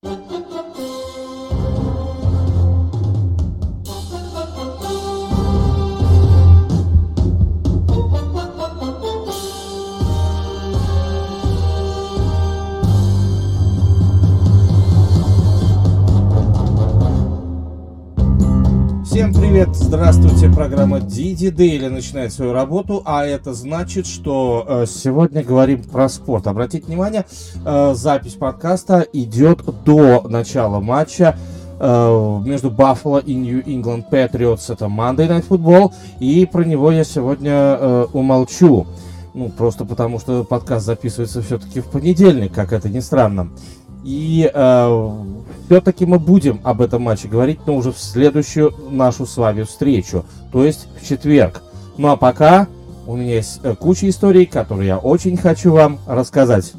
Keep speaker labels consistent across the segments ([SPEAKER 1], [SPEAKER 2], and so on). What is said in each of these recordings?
[SPEAKER 1] Всем привет, здравствуйте, программа Диди Дейли начинает свою работу, а это значит, что э, сегодня говорим про спорт. Обратите внимание, э, запись подкаста идет до начала матча э, между Баффало и Нью England Patriots, это Monday Night Football, и про него я сегодня умолчу. Ну, просто потому что подкаст записывается все-таки в понедельник, как это ни странно. И э, все-таки мы будем об этом матче говорить, но уже в следующую нашу с вами встречу, то есть в четверг. Ну а пока у меня есть э, куча историй, которые я очень хочу вам рассказать.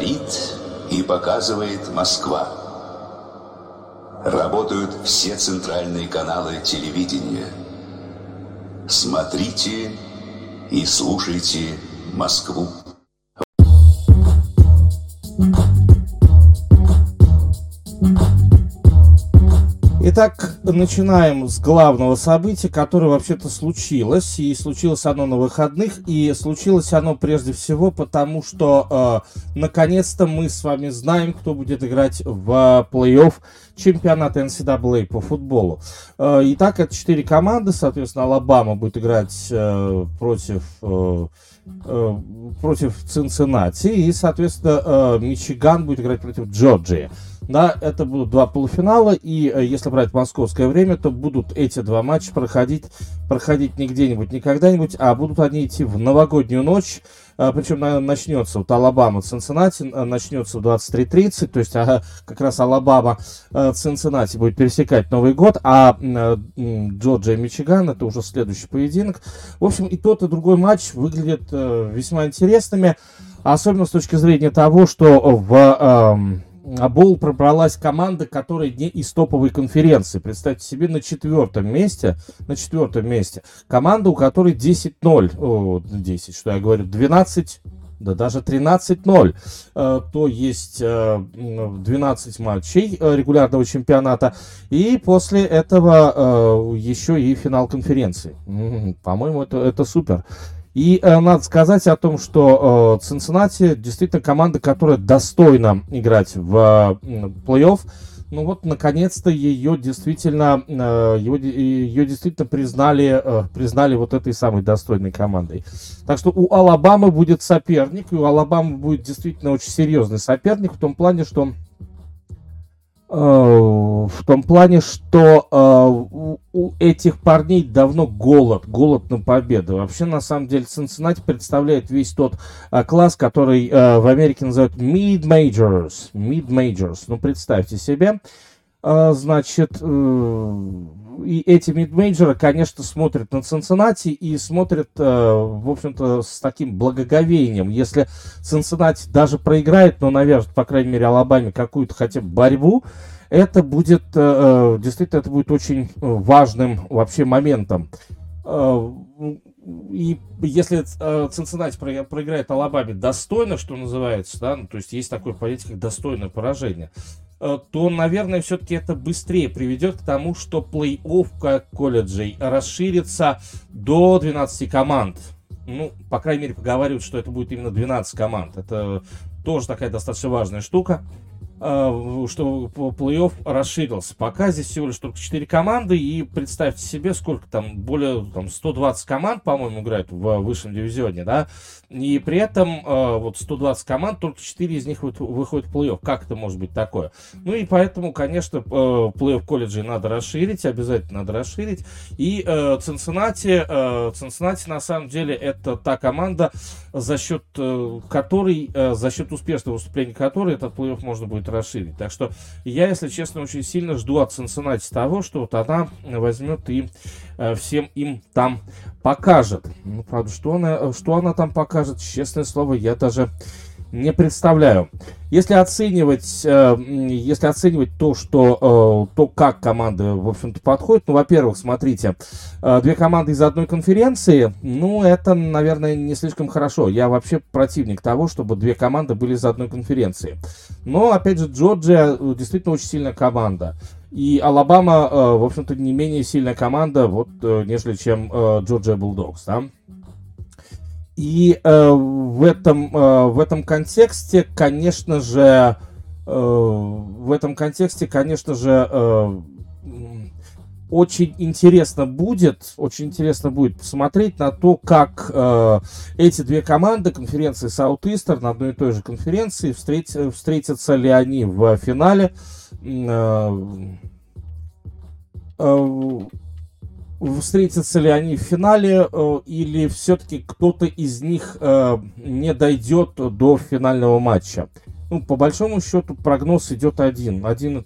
[SPEAKER 2] Говорит и показывает Москва. Работают все центральные каналы телевидения. Смотрите и слушайте Москву.
[SPEAKER 1] Итак, начинаем с главного события, которое вообще-то случилось. И случилось оно на выходных. И случилось оно прежде всего потому, что э, наконец-то мы с вами знаем, кто будет играть в плей-офф чемпионата NCAA по футболу. Э, итак, это четыре команды. Соответственно, Алабама будет играть э, против... Э, э против Цинциннати и, соответственно, э, Мичиган будет играть против Джорджии. Да, это будут два полуфинала, и э, если брать московское время, то будут эти два матча проходить, проходить не где-нибудь, не когда-нибудь, а будут они идти в новогоднюю ночь, э, причем начнется вот Алабама, Цинциннати, э, начнется в 23.30, то есть ага, как раз Алабама, Цинциннати будет пересекать Новый год, а Джорджия Мичиган это уже следующий поединок. В общем, и тот, и другой матч выглядят весьма интересными, особенно с точки зрения того, что в эм, а Боул пробралась команда, которая не из топовой конференции. Представьте себе, на четвертом месте, на четвертом месте, команда, у которой 10-0, о, 10, что я говорю, 12, да даже 13-0, э, то есть 12 э, матчей э, регулярного чемпионата, и после этого еще и финал конференции. По-моему, это, это супер. И э, надо сказать о том, что э, Цинциннати действительно команда, которая достойна играть в э, плей-офф. Ну вот, наконец-то ее действительно, э, ее действительно признали, э, признали вот этой самой достойной командой. Так что у Алабамы будет соперник, и у Алабамы будет действительно очень серьезный соперник в том плане, что в том плане, что э, у этих парней давно голод, голод на победу. Вообще, на самом деле, Cincinnati представляет весь тот э, класс, который в Америке называют mid-majors. Mid-majors. Ну, представьте себе. Значит, и эти мидмейджеры, конечно, смотрят на Цинциннати и смотрят, э, в общем-то, с таким благоговением. Если Цинциннати даже проиграет, но навяжет, по крайней мере, Алабаме какую-то хотя бы борьбу, это будет, э, э действительно, это будет очень э, важным вообще моментом. Э, и если э, Цинциннати проиграет Алабаме достойно, что называется, да, ну, то есть есть такое понятие, как достойное поражение, Э, то, наверное, все-таки это быстрее приведет к тому, что плей-офф колледжей расширится до 12 команд. Ну, по крайней мере, поговаривают, что это будет именно 12 команд. Это тоже такая достаточно важная штука. Э, что плей-офф расширился. Пока здесь всего лишь только 4 команды, и представьте себе, сколько там, более там, 120 команд, по-моему, играют в высшем дивизионе, да, и при этом э, вот 120 команд, только 4 из них выходят в плей-офф. Как это может быть такое? Ну и поэтому, конечно, э, плей-офф колледжей надо расширить, обязательно надо расширить. И Цинциннати, Цинциннати на самом деле это та команда, за счет которой, за счет успешного выступления которой этот плей-офф можно будет расширить. Так что я, если честно, очень сильно жду от Cincinnati того, что вот она возьмет и э, всем им там покажет. Ну, правда, что она, что она там покажет, честное слово, я даже не представляю. Если оценивать, э, если оценивать то, что, э, то, как команды, в общем-то, подходят, ну, во-первых, смотрите, э, две команды из одной конференции, ну, это, наверное, не слишком хорошо. Я вообще противник того, чтобы две команды были из одной конференции. Но, опять же, Джорджия действительно очень сильная команда. И Алабама, в общем-то, не менее сильная команда, вот, нежели чем Джорджия Булдогс, да. И э, в, этом, э, в этом контексте, конечно же, э, в этом контексте, конечно же, э, очень интересно будет, очень интересно будет посмотреть на то, как э, эти две команды конференции Southeastern на одной и той же конференции встреч, встретятся ли они в финале. Э, э, встретятся ли они в финале, э, или все-таки кто-то из них э, не дойдет до финального матча. Ну, по большому счету прогноз идет один, один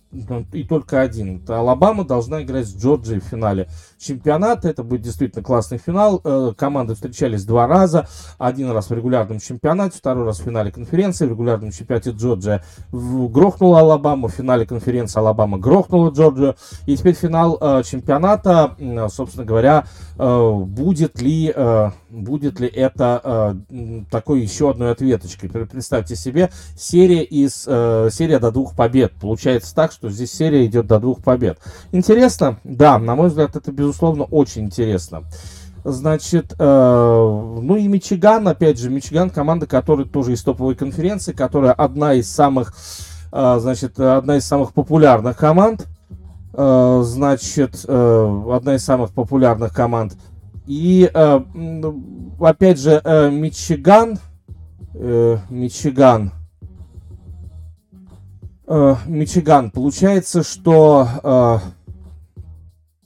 [SPEAKER 1] и только один. Это Алабама должна играть с Джорджией в финале чемпионата. Это будет действительно классный финал. Э, команды встречались два раза. Один раз в регулярном чемпионате, второй раз в финале конференции. В регулярном чемпионате Джорджия грохнула Алабаму, в финале конференции Алабама грохнула Джорджию. И теперь финал э, чемпионата, собственно говоря, э, будет ли, будет ли это такой еще одной ответочкой. Представьте себе, серия из серия до двух побед. Получается так, что здесь серия идет до двух побед. Интересно? Да, на мой взгляд, это безусловно безусловно, очень интересно. Значит, э, ну и Мичиган, опять же, Мичиган, команда, которая тоже из топовой конференции, которая одна из самых, э, значит, одна из самых популярных команд. Э, значит, э, одна из самых популярных команд. И, э, опять же, э, Мичиган, э, Мичиган, э, Мичиган, получается, что... Э,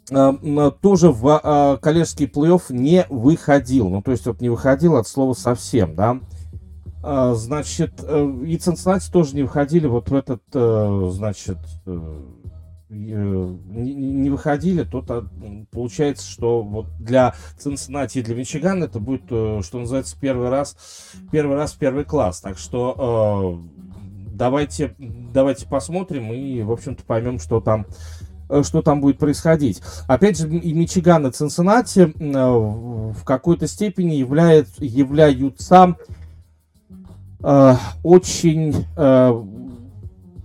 [SPEAKER 1] тоже в э, коллежский плей-офф не выходил. Ну, то есть вот не выходил от слова совсем, да. Э, значит, и Цинциннати тоже не выходили вот в этот, значит, не выходили, то получается, что вот для Цинциннати и для Мичигана это будет, что называется, первый раз, первый раз первый класс. Так что давайте, давайте посмотрим и, в общем-то, поймем, что там Э, что там будет происходить. Опять же, и Мичиган, и Цинциннати э, в какой-то степени являют, являются э, очень э,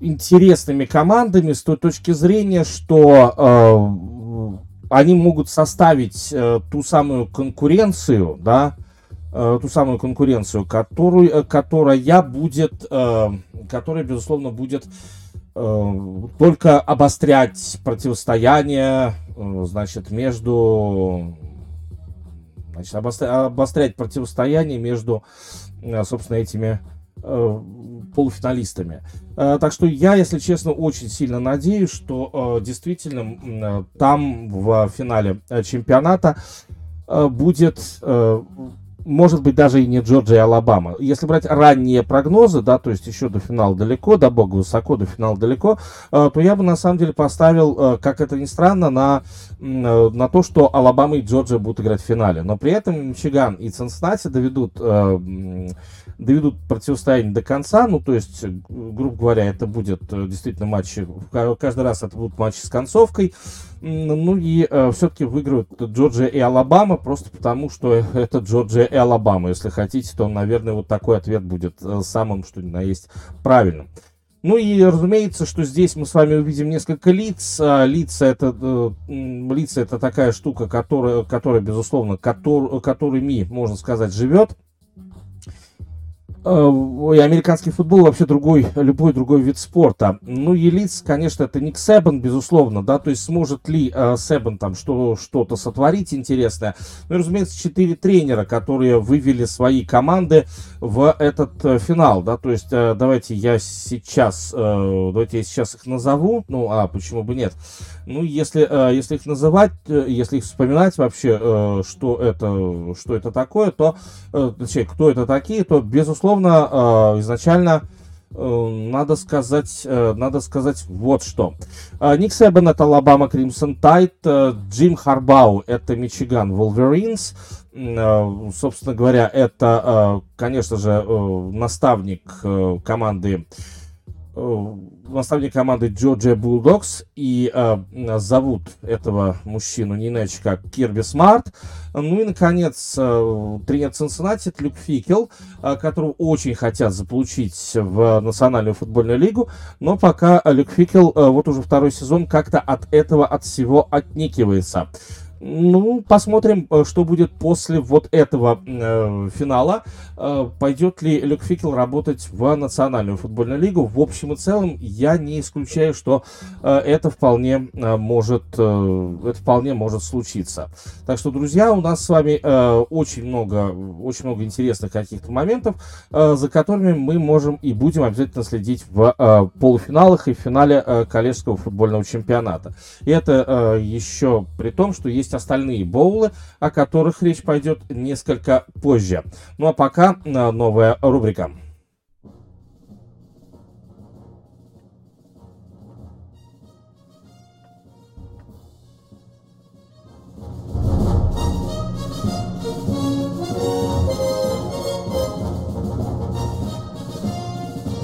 [SPEAKER 1] интересными командами с той точки зрения, что э, они могут составить э, ту самую конкуренцию, да, э, ту самую конкуренцию, которую, э, которая будет, э, которая, безусловно, будет Э, только обострять противостояние, э, значит, между, значит, обострять противостояние между, э, собственно, этими полуфиналистами. Так что я, если честно, очень сильно надеюсь, что действительно там в финале чемпионата будет может быть, даже и не Джорджия и Алабама. Если брать ранние прогнозы, да, то есть еще до финала далеко, до бога высоко, до финала далеко, э, то я бы на самом деле поставил, э, как это ни странно, на, э, на то, что Алабама и Джорджия будут играть в финале. Но при этом Мичиган и Цинциннати доведут, доведут противостояние до конца, ну, то есть, грубо говоря, это будет действительно матч, каждый раз это будут матчи с концовкой, ну и э, все-таки выиграют Джорджия и Алабама, просто потому что это Джорджия и Алабама. Если хотите, то, наверное, вот такой ответ будет э, самым, что ни на есть, правильным. Ну и разумеется, что здесь мы с вами увидим несколько лиц. А, лица это, э, лица это такая штука, которая, которая безусловно, котор, которыми, можно сказать, живет. Э, и американский футбол вообще другой, любой другой вид спорта. Ну, Елиц, конечно, это Ник Себан, безусловно, да, то есть сможет ли э, Себан там что, что-то сотворить интересное. Ну и, разумеется, четыре тренера, которые вывели свои команды в этот э, финал, да, то есть э, давайте я сейчас, э, давайте я сейчас их назову, ну, а почему бы нет. Ну, если, э, если их называть, э, если их вспоминать вообще, э, что это, что это такое, то, э, точнее, кто это такие, то, безусловно, изначально надо сказать, надо сказать вот что. Ник Сейбен это Алабама Crimson Tide, Джим Харбау это Мичиган Wolverines, собственно говоря, это, конечно же, наставник команды наставник команды Georgia Bulldogs, и э, зовут этого мужчину не иначе как Кирби Смарт. Ну и, наконец, э, тренер Цинциннати Люк Фикел, э, которого очень хотят заполучить в Национальную футбольную лигу, но пока Люк Фикел э, вот уже второй сезон как-то от этого, от всего отникивается. Ну, посмотрим, э, что будет после вот этого э, финала. Э, пойдет ли Люк Фикел работать в Национальную футбольную лигу? В общем и целом, я не исключаю, что э, это вполне э, может, э, это вполне может случиться. Так что, друзья, у нас с вами э, очень много, очень много интересных каких-то моментов, э, за которыми мы можем и будем обязательно следить в э, полуфиналах и в финале э, коллежского футбольного чемпионата. И это э, еще при том, что есть остальные боулы, о которых речь пойдет несколько позже. Ну а пока э, новая рубрика.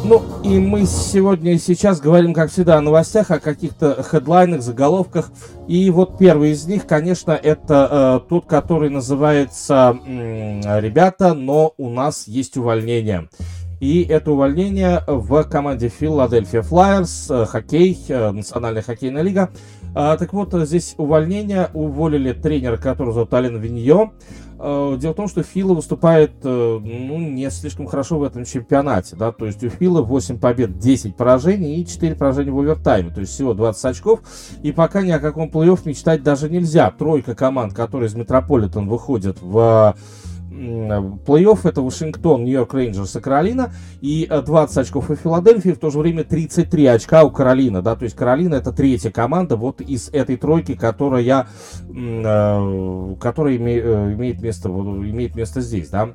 [SPEAKER 1] Ну, и мы сегодня и сейчас говорим, как всегда, о новостях, о каких-то хедлайнах, заголовках. И вот первый из них, конечно, это э, тот, который называется «Ребята, но у нас есть увольнение». И это увольнение в команде Philadelphia Flyers, э, хоккей, э, Национальная хоккейная лига. А, так вот, здесь увольнение, уволили тренера, который зовут Ален Виньо. А, дело в том, что Фила выступает э, ну, не слишком хорошо в этом чемпионате. Да? То есть у Фила 8 побед, 10 поражений и 4 поражения в овертайме. То есть всего 20 очков. И пока ни о каком плей-офф мечтать даже нельзя. Тройка команд, которые из Метрополитен выходят в Плей-офф это Вашингтон, Нью-Йорк Рейнджерс и Каролина. И 20 э, очков у Филадельфии, в то же время 33 очка у Каролина. Да? То есть Каролина это третья команда вот из этой тройки, которая, э, которая э, имеет, место, имеет место здесь. Да?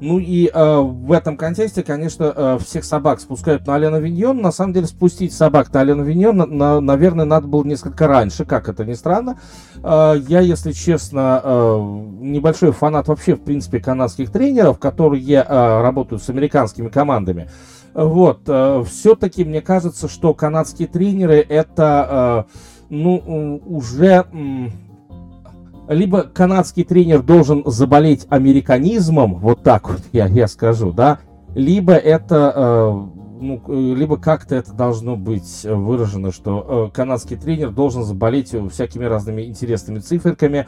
[SPEAKER 1] Ну и э, в этом контексте, конечно, э, всех собак спускают на Алена Виньон. На самом деле, спустить собак на Алена Виньон, на, на, наверное, надо было несколько раньше, как это ни странно. Э, я, если честно, э, небольшой фанат вообще, в принципе, канадских тренеров, которые э, работают с американскими командами. Вот, э, все-таки мне кажется, что канадские тренеры это, э, ну, уже... Э, либо канадский тренер должен заболеть американизмом, вот так вот я, я скажу, да, либо это, э, ну, либо как-то это должно быть выражено, что э, канадский тренер должен заболеть всякими разными интересными циферками,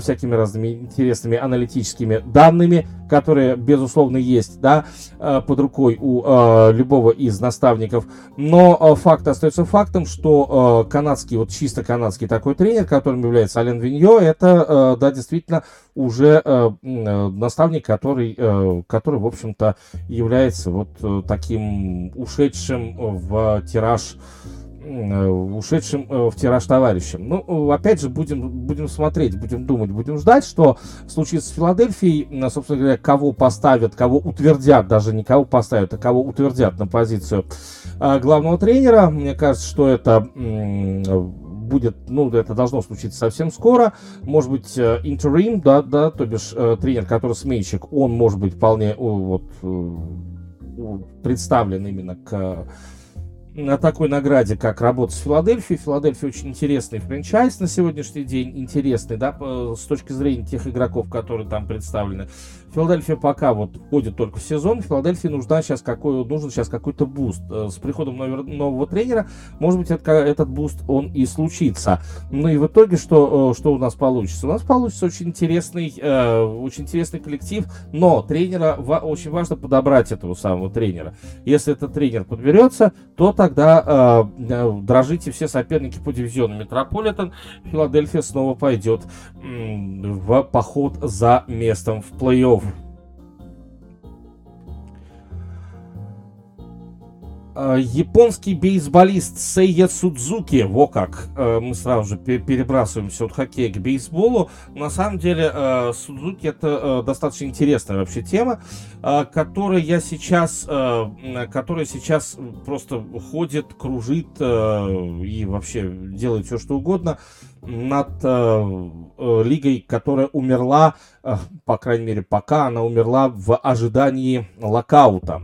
[SPEAKER 1] всякими разными интересными аналитическими данными, которые, безусловно, есть да, э, под рукой у э, любого из наставников. Но э, факт остается фактом, что канадский, вот чисто канадский такой тренер, которым является Ален Виньо, это, да, действительно, уже наставник, который, который в общем-то, является вот таким ушедшим в тираж Э, ушедшим э, в тираж товарищем. Ну, опять же, будем, будем смотреть, будем думать, будем ждать, что случится с Филадельфией. Собственно говоря, кого поставят, кого утвердят, даже не кого поставят, а кого утвердят на позицию э, главного тренера. Мне кажется, что это будет, ну, это должно случиться совсем скоро. Может быть, интерим, да, да, то бишь тренер, который сменщик, он может быть вполне вот, представлен именно к на такой награде, как работа с Филадельфией. Филадельфия очень интересный франчайз на сегодняшний день, интересный, да, с точки зрения тех игроков, которые там представлены. Филадельфия пока вот входит только в сезон. Филадельфии нужна сейчас какой, нужен сейчас какой-то буст. Э, с приходом нового тренера, может быть, это, этот буст он и случится. Ну и в итоге, что, э, что у нас получится? У нас получится очень интересный, э, очень интересный коллектив, но тренера, очень важно подобрать этого самого тренера. Если этот тренер подберется, то тогда дрожите все соперники по дивизиону Метрополитен. Филадельфия снова пойдет в поход за местом в плей-офф. Японский бейсболист Сейя Судзуки, во как, э, мы сразу же перебрасываемся от хоккея к бейсболу. На самом деле э, Судзуки это достаточно интересная вообще тема, которая я сейчас, которая сейчас просто ходит, кружит и вообще делает все что угодно над лигой, которая умерла, по крайней мере пока она умерла в ожидании локаута.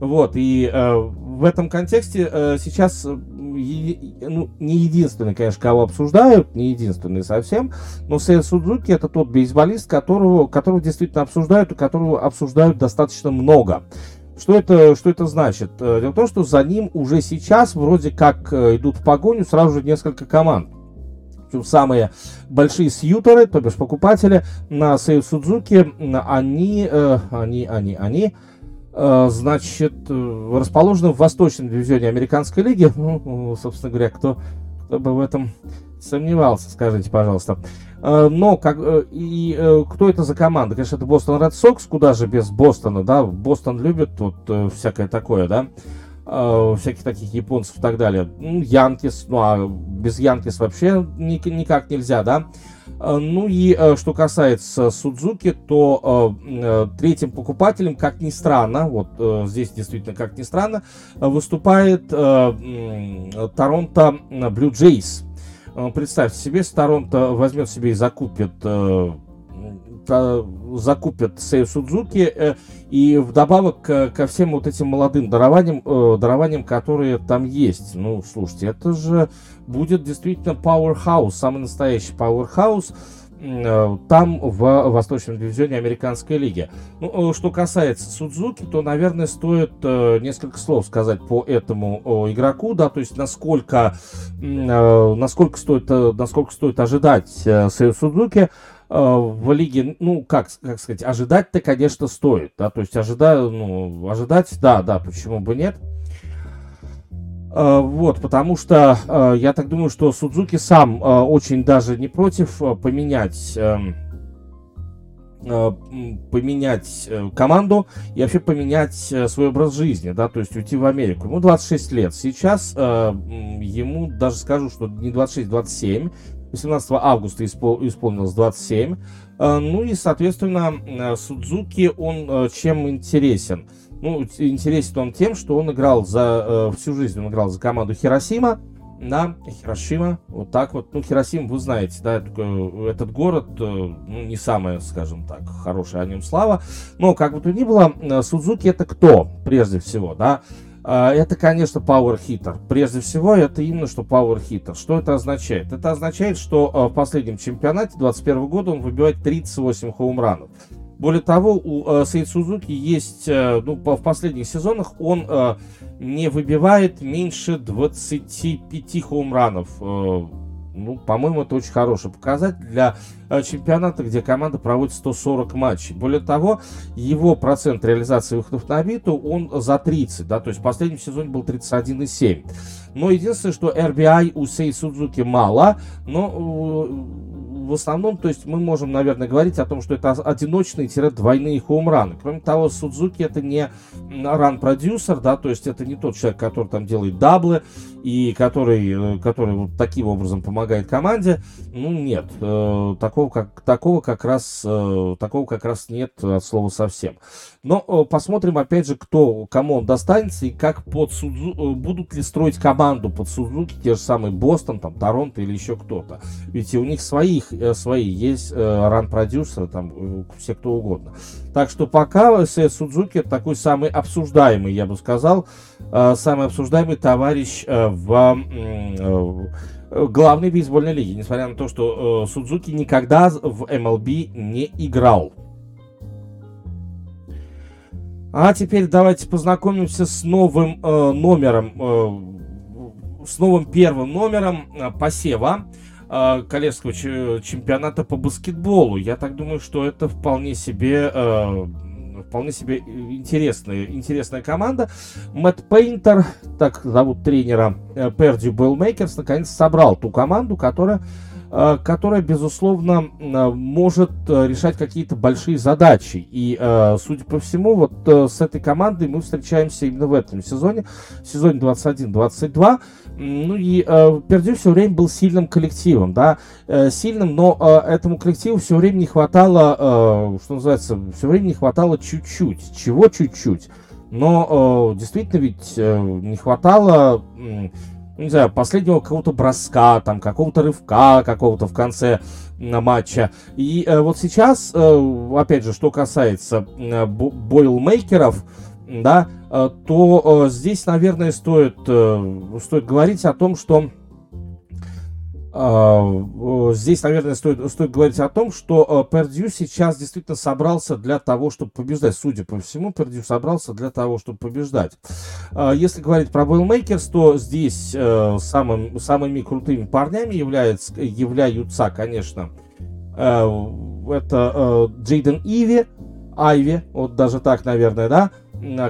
[SPEAKER 1] Вот, и э, в этом контексте э, сейчас, э, ну, не единственный, конечно, кого обсуждают, не единственный совсем, но Сэй Судзуки это тот бейсболист, которого, которого действительно обсуждают, и которого обсуждают достаточно много. Что это, что это значит? Э, дело в том, что за ним уже сейчас вроде как э, идут в погоню сразу же несколько команд. Самые большие сьютеры, то бишь покупатели на Сэй Судзуки, они, э, они, они, они, Э, значит, э, расположена в восточном дивизионе американской лиги. Ну, собственно говоря, кто, кто бы в этом сомневался, скажите, пожалуйста. Э, но как и кто это за команда? Конечно, это Бостон Ред Сокс, куда же без Бостона, да? Бостон любит вот всякое такое, да? всяких таких японцев и так далее. Янкис, ну а без Янкис вообще никак нельзя, да? Э, ну и э, что касается Судзуки, то э, третьим покупателем, как ни странно, вот здесь действительно как ни странно, выступает Торонто Блю Джейс. Представьте себе, Торонто возьмет себе и закупит закупят Сею Судзуки и вдобавок ко всем вот этим молодым дарованиям, дарованиям, которые там есть. Ну, слушайте, это же будет действительно Powerhouse, самый настоящий Powerhouse э, там в Восточном дивизионе Американской лиги. Ну, э, что касается Судзуки, то, наверное, стоит э, несколько слов сказать по этому игроку, да, то есть насколько, насколько, стоит, насколько стоит ожидать Сэю Судзуки в лиге, ну, как, как сказать, ожидать-то, конечно, стоит, да, то есть ожидаю, ну, ожидать, да, да, почему бы нет, Э, вот, потому что э, я так думаю, что Судзуки сам э, очень даже не против поменять эм, поменять команду и вообще поменять свой образ жизни, да, то есть уйти в Америку. Ему 26 лет. Сейчас ему даже скажу, что не 26, 27. 18 августа исполнилось 27. Ну и, соответственно, Судзуки, он чем интересен? Ну, интересен он тем, что он играл за э, всю жизнь, он играл за команду Хиросима, на Хирошима, вот так вот. Ну, Хиросима, вы знаете, да, этот город, э, ну, не самая, скажем так, хорошая о нем слава. Но, как бы то ни было, э, Судзуки это кто, прежде всего, да? Э, это, конечно, Power Hitter. Прежде всего, это именно что Power Hitter. Что это означает? Это означает, что в последнем чемпионате 2021 года он выбивает 38 хоумранов. Более того, у э, Сейд Сузуки есть, э, ну, в последних сезонах он э, не выбивает меньше 25 хоумранов. Ну, по-моему, это очень хороший показатель для э, чемпионата, где команда проводит 140 матчей. Более того, его процент реализации выходов на биту, он за 30, да, то есть в последнем сезоне был 31,7. Но единственное, что RBI у Сей Судзуки мало, но э, в основном, то есть мы можем, наверное, говорить о том, что это одиночные-двойные хоумраны. Кроме того, Судзуки это не ран-продюсер, да, то есть это не тот человек, который там делает даблы и который, э, который вот таким образом помогает команде. Ну, нет, э, такого как, такого как раз, э, такого как раз нет от слова совсем. Но посмотрим, опять же, кто, кому он достанется и как под Судзу, будут ли строить команду под Судзуки, те же самые Бостон, там, Торонто или еще кто-то. Ведь у них своих свои, есть э, ран-продюсеры, там э, все кто угодно. Так что пока Сэ Судзуки такой самый обсуждаемый, я бы сказал, самый обсуждаемый товарищ в главной бейсбольной лиге, несмотря на то, что Судзуки никогда в MLB не играл. А теперь давайте познакомимся с новым э, номером, э, с новым первым номером э, посева. Э, коллежского чемпионата по баскетболу. Я так думаю, что это вполне себе э, вполне себе интересная, интересная команда. Мэтт Пейнтер, так зовут тренера, Пердью Бойлермейкерс, наконец собрал ту команду, которая э, которая, безусловно, э, может э, решать какие-то большие задачи. И, э, судя по всему, вот э, с этой командой мы встречаемся именно в этом сезоне, в сезоне 21-22. Ну и э, Пердю все время был сильным коллективом, да, э, сильным, но э, этому коллективу все время не хватало, э, что называется, все время не хватало чуть-чуть. Чего чуть-чуть? Но э, действительно ведь э, не хватало, э, не знаю, последнего какого-то броска, там, какого-то рывка какого-то в конце э, матча. И э, вот сейчас, э, опять же, что касается э, бойлмейкеров, да, э, то э, здесь, наверное, стоит, э, стоит говорить о том, что здесь, наверное, стоит, стоит говорить о том, что Пердью сейчас действительно собрался для того, чтобы побеждать. Судя по всему, Пердью собрался для того, чтобы побеждать. Если говорить про Бойлмейкерс, то здесь самым, самыми крутыми парнями является, являются, конечно, это Джейден Иви, Айви, вот даже так, наверное, да,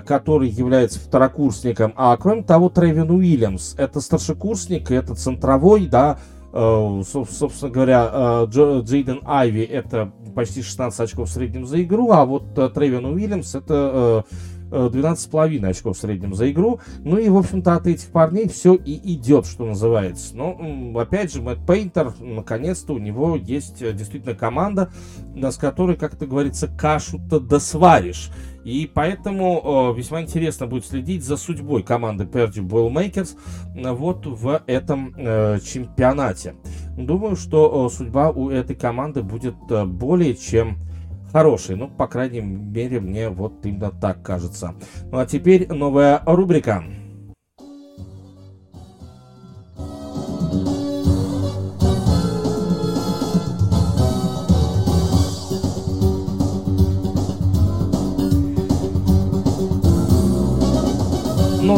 [SPEAKER 1] который является второкурсником, а кроме того Тревин Уильямс, это старшекурсник, это центровой, да, э, собственно говоря, э, Джейден Айви это почти 16 очков в среднем за игру, а вот э, Тревин Уильямс это 12,5 очков в среднем за игру. Ну и, в общем-то, от этих парней все и идет, что называется. Но, опять же, Мэтт Пейнтер, наконец-то у него есть действительно команда, с которой, как это говорится, кашу-то досваришь. И поэтому э, весьма интересно будет следить за судьбой команды Purdue Boilermakers э, вот в этом э, чемпионате. Думаю, что э, судьба у этой команды будет э, более чем хорошей. Ну, по крайней мере, мне вот именно так кажется. Ну а теперь новая рубрика.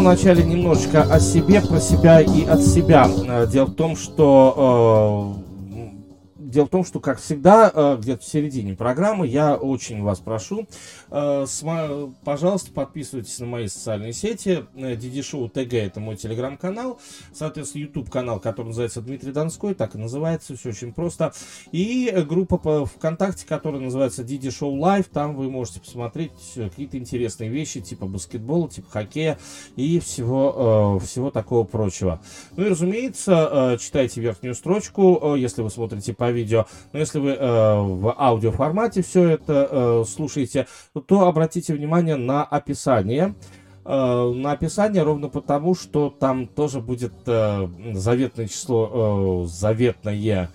[SPEAKER 1] Вначале немножечко о себе, про себя и от себя. Э, дело в том, что э, Дело в том, что, как всегда, э, где-то в середине программы я очень вас прошу, э, пожалуйста, подписывайтесь на мои социальные сети. Диди Шоу ТГ это мой телеграм-канал. Соответственно, YouTube канал, который называется Дмитрий Донской, так и называется, все очень просто. И группа по ВКонтакте, которая называется Диди Шоу Лайв. Там вы можете посмотреть какие-то интересные вещи, типа баскетбола, типа хоккея и всего, э, всего такого прочего. Ну и, разумеется, читайте верхнюю строчку, если вы смотрите по видео видео. Но если вы э, в аудио формате все это э, слушаете, то обратите внимание на описание э, на описание ровно потому, что там тоже будет э, заветное число, э, заветное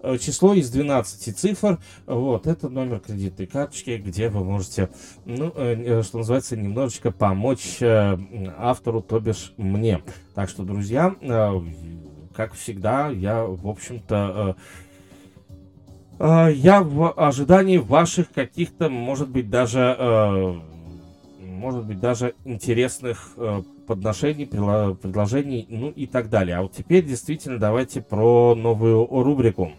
[SPEAKER 1] э, число из 12 цифр. Вот, это номер кредитной карточки, где вы можете, ну, э, что называется, немножечко помочь автору, то бишь мне. Так что, друзья, как всегда, я, в общем-то, я в ожидании ваших каких-то, может быть, даже, э, может быть, даже интересных э, подношений, предложений, ну и так далее. А вот теперь действительно давайте про новую рубрику.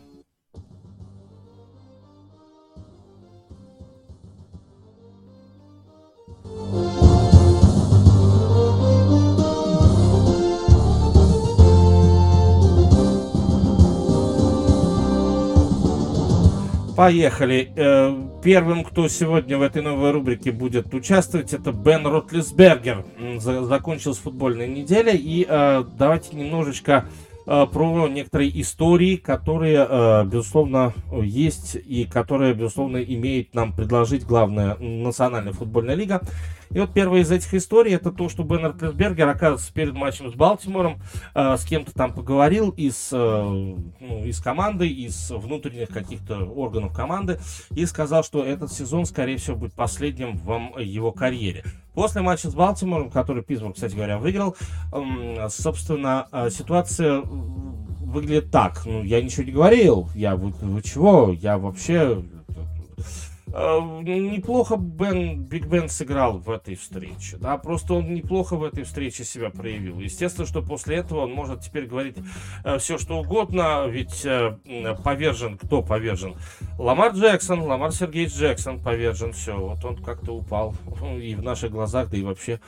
[SPEAKER 1] Поехали. Э, первым, кто сегодня в этой новой рубрике будет участвовать, это Бен Ротлисбергер. Закончилась футбольная неделя, и э, давайте немножечко про некоторые истории, которые, э, безусловно, есть и которые, безусловно, имеет нам предложить главная национальная футбольная лига. И вот первая из этих историй это то, что Бен Ротлесбергер, оказывается, перед матчем с Балтимором э, с кем-то там поговорил из, ну, из команды, из внутренних каких-то органов команды и сказал, что этот сезон, скорее всего, будет последним в его карьере. После матча с Балтимором, который Питтсбург, кстати говоря, выиграл, собственно, э, ситуация выглядит так. Ну, я ничего не говорил. Я, вы, вы чего? Я вообще Э, неплохо Бен, Биг Бен сыграл в этой встрече, да, просто он неплохо в этой встрече себя проявил. Естественно, что после этого он может теперь говорить э, все, что угодно, ведь э, повержен, кто повержен? Ламар Джексон, Ламар Сергеевич Джексон повержен, все, вот он как-то упал и в наших глазах, да и вообще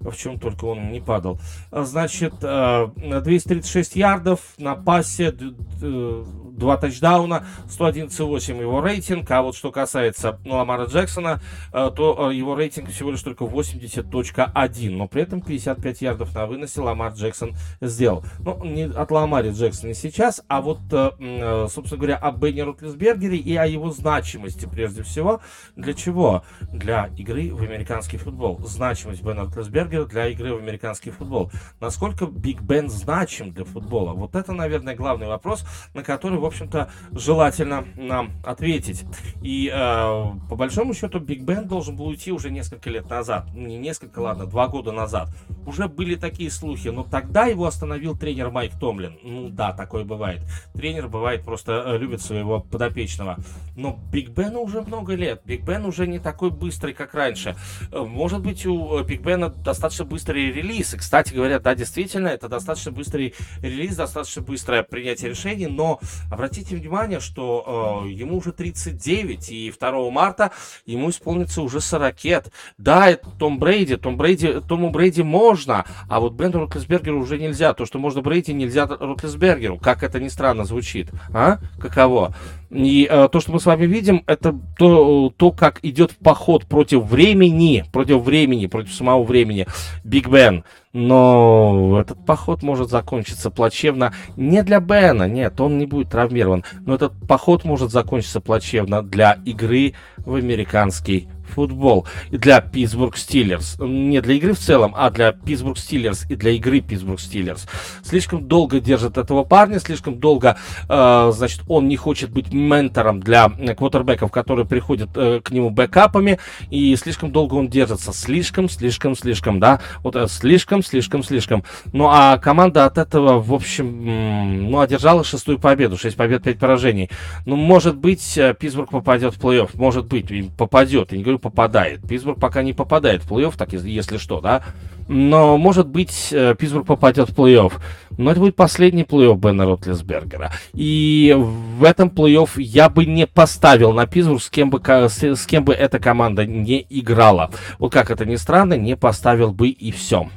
[SPEAKER 1] в чем только он не падал. Значит, 236 ярдов на пасе, два тачдауна, 111,8 его рейтинг, а вот что касается Ламара Джексона, то его рейтинг всего лишь только 80.1, но при этом 55 ярдов на выносе Ламар Джексон сделал. Ну, не о Ламаре Джексоне сейчас, а вот, собственно говоря, о Бене Ротлисбергере и о его значимости прежде всего. Для чего? Для игры в американский футбол. Значимость Бена Ротлисбергера для игры в американский футбол. Насколько Биг Бен значим для футбола? Вот это, наверное, главный вопрос, на который, в общем-то, желательно нам ответить. И э, по большому счету Биг Бен должен был уйти уже несколько лет назад. Не несколько, ладно, два года назад. Уже были такие слухи, но тогда его остановил тренер Майк Томлин. Ну да, такое бывает. Тренер бывает просто э, любит своего подопечного. Но Биг Бену уже много лет. Биг Бен уже не такой быстрый, как раньше. Э, может быть, у Биг Бена достаточно быстрый релиз. И, кстати говоря, да, действительно, это достаточно быстрый релиз, достаточно быстрое принятие решений. Но обратите внимание, что э, ему уже 39, и 2 марта ему исполнится уже 40 лет. Да, это Том Брейди. Том Брейди, Тому Брейди можно, а вот Бену Ротлисбергеру уже нельзя. То, что можно Брейди, нельзя Ротлисбергеру. Как это ни странно звучит. А? Каково? И э, то, что мы с вами видим, это то, то, как идет поход против времени, против времени, против самого времени Биг Бен. Но этот поход может закончиться плачевно не для Бена, нет, он не будет травмирован. Но этот поход может закончиться плачевно для игры в американский футбол для Питтсбург Стиллерс. Не для игры в целом, а для Питтсбург Стиллерс и для игры Питтсбург Стиллерс. Слишком долго держит этого парня, слишком долго, э, значит, он не хочет быть ментором для квотербеков, которые приходят э, к нему бэкапами, и слишком долго он держится. Слишком, слишком, слишком, да? Вот э, слишком, слишком, слишком. Ну, а команда от этого, в общем, ну, одержала шестую победу. Шесть побед, пять поражений. Ну, может быть, э, Питтсбург попадет в плей-офф. Может быть, попадет. Я не говорю попадает. Питтсбург пока не попадает в плей-офф, так если что, да. Но, может быть, э, Питтсбург попадет в плей-офф. Но это будет последний плей-офф Бена Ротлесбергера. И в этом плей-офф я бы не поставил на Питтсбург, с кем бы, с, с кем бы эта команда не играла. Вот как это ни странно, не поставил бы и все.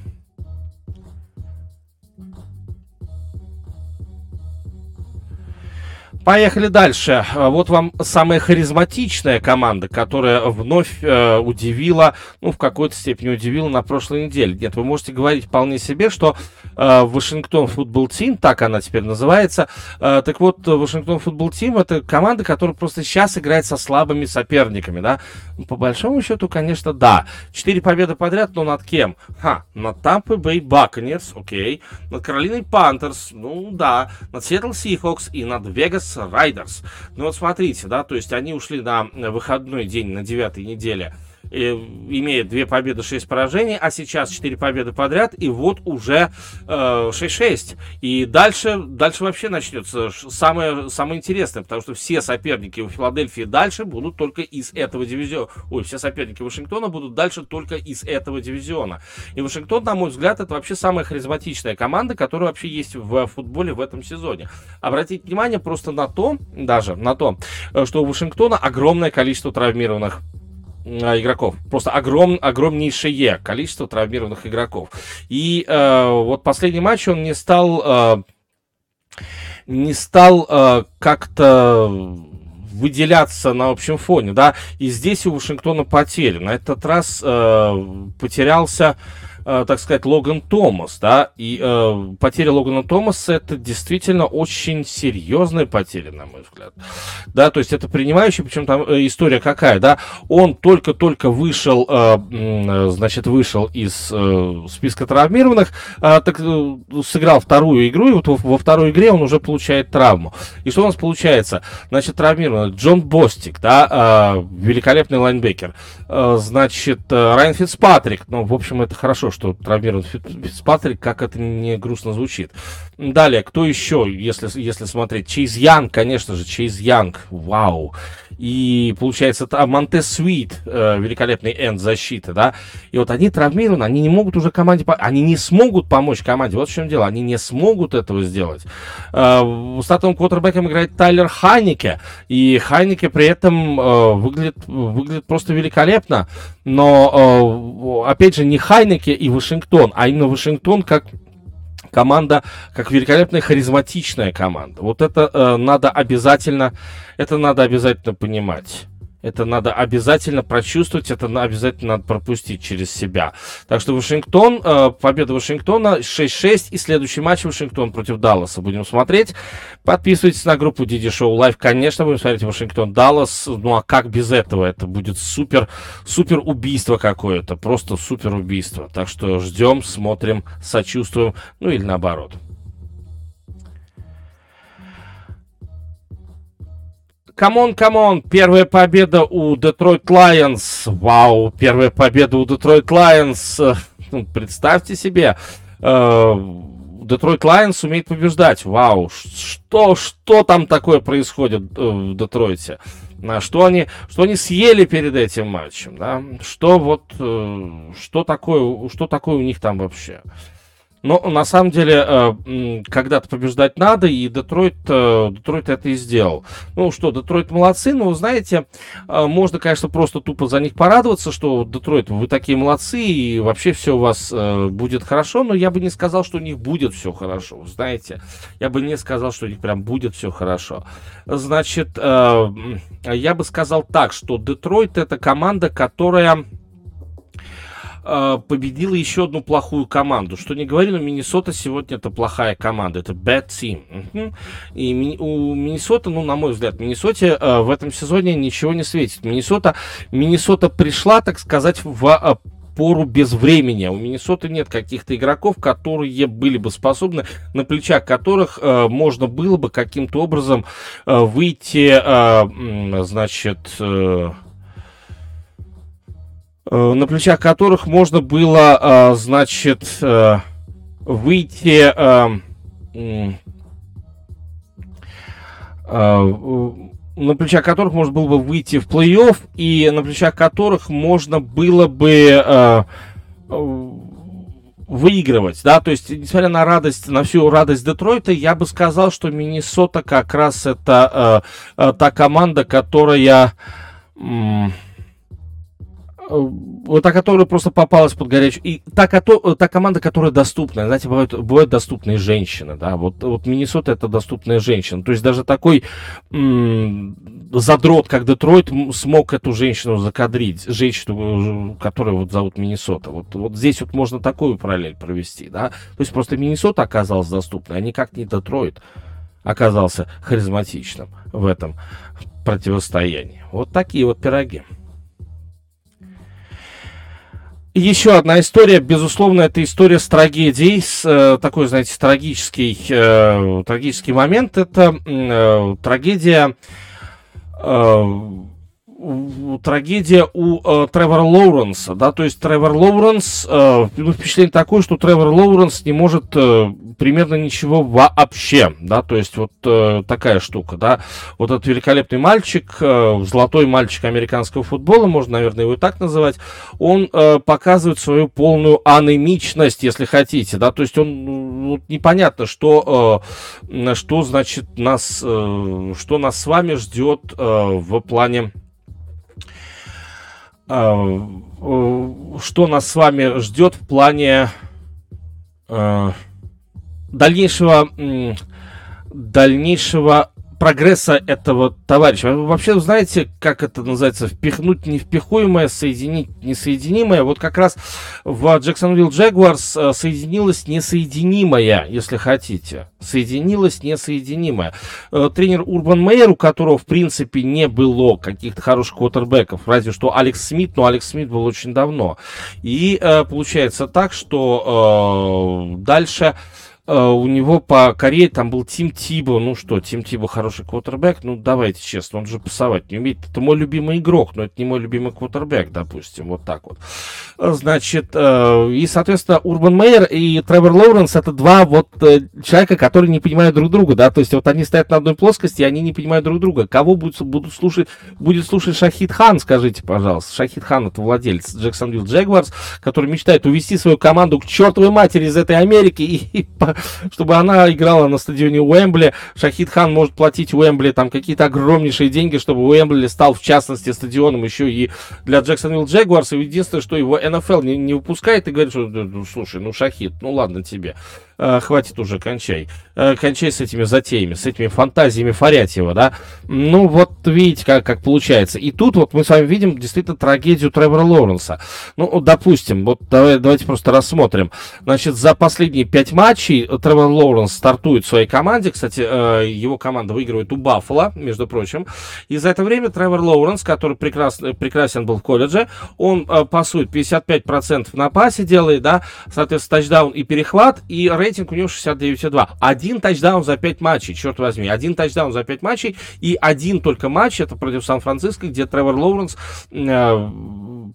[SPEAKER 1] Поехали дальше. А, вот вам самая харизматичная команда, которая вновь э, удивила, ну, в какой-то степени удивила на прошлой неделе. Нет, вы можете говорить вполне себе, что Вашингтон Футбол Тим, так она теперь называется, э, так вот, Вашингтон Футбол Тим это команда, которая просто сейчас играет со слабыми соперниками, да. По большому счету, конечно, да. Четыре победы подряд, но над кем? Ха, над Тампой Бэй Баконерс, окей. Над Каролиной Пантерс, ну, да. Над Сиэтл Сихокс и над Вегас Райдерс. Ну вот смотрите, да, то есть они ушли на выходной день на девятой неделе Э, имеет две победы, шесть поражений, а сейчас четыре победы подряд, и вот уже э, 6-6. И дальше, дальше вообще начнется самое, самое интересное, потому что все соперники у Филадельфии дальше будут только из этого дивизиона. Ой, все соперники Вашингтона будут дальше только из этого дивизиона. И Вашингтон, на мой взгляд, это вообще самая харизматичная команда, которая вообще есть в футболе в этом сезоне. Обратите внимание просто на то, даже на то, э, что у Вашингтона огромное количество травмированных игроков. Просто огром, огромнейшее количество травмированных игроков. И э, вот последний матч он не стал, э, не стал э, как-то выделяться на общем фоне, да. И здесь у Вашингтона потери. На этот раз э, потерялся э, так сказать, Логан Томас, да, и э, потеря Логана Томаса это действительно очень серьезная потеря, на мой взгляд, да, то есть это принимающий, причем там э, история какая, да, он только-только вышел, э, э, значит, вышел из э, списка травмированных, э, так э, сыграл вторую игру, и вот во, во второй игре он уже получает травму. И что у нас получается? Значит, травмирован Джон Бостик, да, э, великолепный лайнбекер, э, значит, э, Райан Фицпатрик, ну, в общем, это хорошо, что травмирован Фицпатрик, как это не грустно звучит. Далее, кто еще, если, если смотреть? Чейз Янг, конечно же, Чейз Янг, вау. И получается, там Монтес Свит, э, великолепный энд защиты, да. И вот они травмированы, они не могут уже команде, они не смогут помочь команде. Вот в чем дело, они не смогут этого сделать. Э, стартовым квотербеком играет Тайлер Хайнике, и Хайнике при этом э, выглядит, выглядит просто великолепно. Но, опять же, не Хайнеке и Вашингтон, а именно Вашингтон как команда, как великолепная харизматичная команда. Вот это э, надо обязательно, это надо обязательно понимать. Это надо обязательно прочувствовать, это обязательно надо пропустить через себя. Так что Вашингтон, э, победа Вашингтона 6-6 и следующий матч Вашингтон против Далласа будем смотреть. Подписывайтесь на группу Диди Шоу Лайв, конечно, будем смотреть Вашингтон Даллас. Ну а как без этого? Это будет супер, супер убийство какое-то, просто супер убийство. Так что ждем, смотрим, сочувствуем, ну или наоборот. Come on, come on, первая победа у Детройт Лайонс. Вау, первая победа у Детройт Лайонс. Ну, представьте себе, Детройт Лайонс умеет побеждать. Вау, что, что там такое происходит э, в Детройте? На что они, что они съели перед этим матчем, да? Что вот, э, что такое, что такое у них там вообще? Но на самом деле э, когда-то побеждать надо, и Детройт, э, Детройт это и сделал. Ну что, Детройт молодцы, но, знаете, э, можно, конечно, просто тупо за них порадоваться, что Детройт, вы такие молодцы, и вообще все у вас будет хорошо, но я бы не сказал, что у них будет все хорошо, знаете. Я бы не сказал, что у них прям будет все хорошо. Значит, я бы сказал так, что Детройт это команда, которая э, победила еще одну плохую команду. Что не говори, но Миннесота сегодня это плохая команда, это bad team. И у Миннесота, ну, на мой взгляд, Миннесоте э, в этом сезоне ничего не светит. Миннесота, Миннесота пришла, так сказать, в э, пору без времени. У Миннесоты нет каких-то игроков, которые были бы способны, на плечах которых э, можно было бы каким-то образом э, выйти, э, значит, Э, на плечах которых можно было, э, значит, э, выйти на плечах которых можно было бы выйти в плей-офф, и на плечах которых можно было бы выигрывать, да, то есть, несмотря на радость, на всю радость Детройта, я бы сказал, что Миннесота как раз это э, э, та команда, которая... Э, вот та, которая просто попалась под горячую. И та, та команда, которая доступная. Знаете, бывают, бывают доступные женщины, да. Вот, вот Миннесота это доступная женщина. То есть даже такой м- задрот, как Детройт, смог эту женщину закадрить. Женщину, которую вот зовут Миннесота. Вот, вот здесь вот можно такую параллель провести, да. То есть просто Миннесота оказалась доступной, а никак не Детройт оказался харизматичным в этом противостоянии. Вот такие вот пироги. Еще одна история, безусловно, это история с трагедией, с э, такой, знаете, трагический, э, трагический момент. Это э, трагедия э, трагедия у э, Тревора Лоуренса, да, то есть Тревор Лоуренс, э, ну, впечатление такое, что Тревор Лоуренс не может э, примерно ничего вообще, да, то есть вот э, такая штука, да, вот этот великолепный мальчик, э, золотой мальчик американского футбола, можно, наверное, его и так называть, он э, показывает свою полную анемичность, если хотите, да, то есть он, ну, непонятно, что, э, что значит нас, э, что нас с вами ждет э, в плане что нас с вами ждет в плане э, дальнейшего, дальнейшего прогресса этого товарища. Вообще, знаете, как это называется? Впихнуть невпихуемое, соединить несоединимое. Вот как раз в Джексонвилл Джегуарс э, соединилось несоединимое, если хотите. Соединилось несоединимое. Э, тренер Урбан Мейер, у которого, в принципе, не было каких-то хороших квотербеков, разве что Алекс Смит, но Алекс Смит был очень давно. И э, получается так, что дальше Э, у него по Корее там был Тим Тибо. Ну что, Тим Тибо хороший квотербек? Ну, давайте честно, он же пасовать не умеет. Это мой любимый игрок, но это не мой любимый квотербек, допустим, вот так вот. Э, значит, э, и, соответственно, Урбан Мейер и Тревор Лоуренс это два вот человека, которые не понимают друг друга, да, то есть вот они стоят на одной плоскости, и они не понимают друг друга. Кого будут, будут слушать, будет слушать Шахид Хан, скажите, пожалуйста. Шахид Хан это владелец Джексонвилл Джегварс, который мечтает увести свою команду к чертовой матери из этой Америки и, и чтобы она играла на стадионе Уэмбли. Шахид Хан может платить Уэмбли там какие-то огромнейшие деньги, чтобы Уэмбли стал, в частности, стадионом еще и для Джексонвилл Джегуарс. И единственное, что его НФЛ не, не выпускает и говорит, что, ну, слушай, ну, Шахид, ну, ладно тебе. Э, хватит уже, кончай. Э, кончай с этими затеями, с этими фантазиями Фарятьева, да. Ну, вот видите, как, как получается. И тут вот мы с вами видим действительно трагедию Тревора Лоуренса. Ну, допустим, вот давай, давайте просто рассмотрим. Значит, за последние пять матчей Тревор Лоуренс стартует в своей команде. Кстати, э, его команда выигрывает у Баффала, между прочим. И за это время Тревор Лоуренс, который прекрасно, прекрасен был в колледже, он пасует 55% на пасе делает, да, соответственно, тачдаун и перехват, и рейтинг рейтинг у него 69,2. Один тачдаун за 5 матчей, черт возьми. Один тачдаун за 5 матчей и один только матч, это против Сан-Франциско, где Тревор Лоуренс э,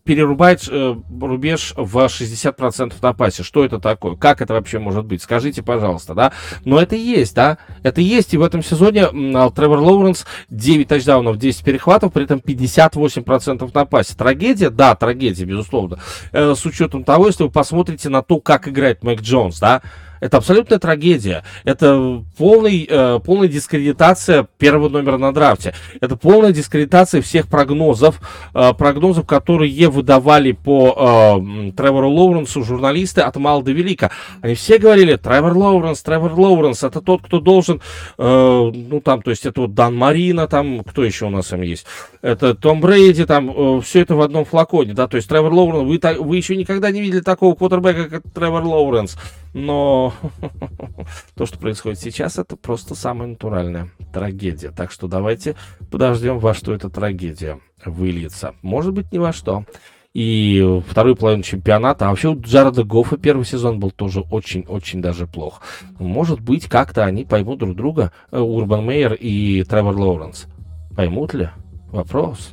[SPEAKER 1] перерубает э, рубеж в 60% на пасе. Что это такое? Как это вообще может быть? Скажите, пожалуйста, да? Но это есть, да? Это есть, и в этом сезоне э, Тревор Лоуренс 9 тачдаунов, 10 перехватов, при этом 58% на пасе. Трагедия? Да, трагедия, безусловно. Э, с учетом того, если вы посмотрите на то, как играет Мэг Джонс, да? Это абсолютная трагедия. Это полный, э, полная дискредитация первого номера на драфте. Это полная дискредитация всех прогнозов, э, прогнозов, которые выдавали по э, Тревору Лоуренсу журналисты от мала до велика. Они все говорили, Тревор Лоуренс, Тревор Лоуренс, это тот, кто должен, э, ну там, то есть это вот Дан Марина, там, кто еще у нас там есть, это Том Брейди, там, э, все это в одном флаконе, да, то есть Тревор Лоуренс, вы, вы еще никогда не видели такого квотербека, как Тревор Лоуренс но то, что происходит сейчас, это просто самая натуральная трагедия. Так что давайте подождем, во что эта трагедия выльется. Может быть, ни во что. И вторую половину чемпионата, а вообще у Джареда Гоффа первый сезон был тоже очень-очень даже плох. Может быть, как-то они поймут друг друга, э, Урбан Мейер и Тревор Лоуренс. Поймут ли? Вопрос.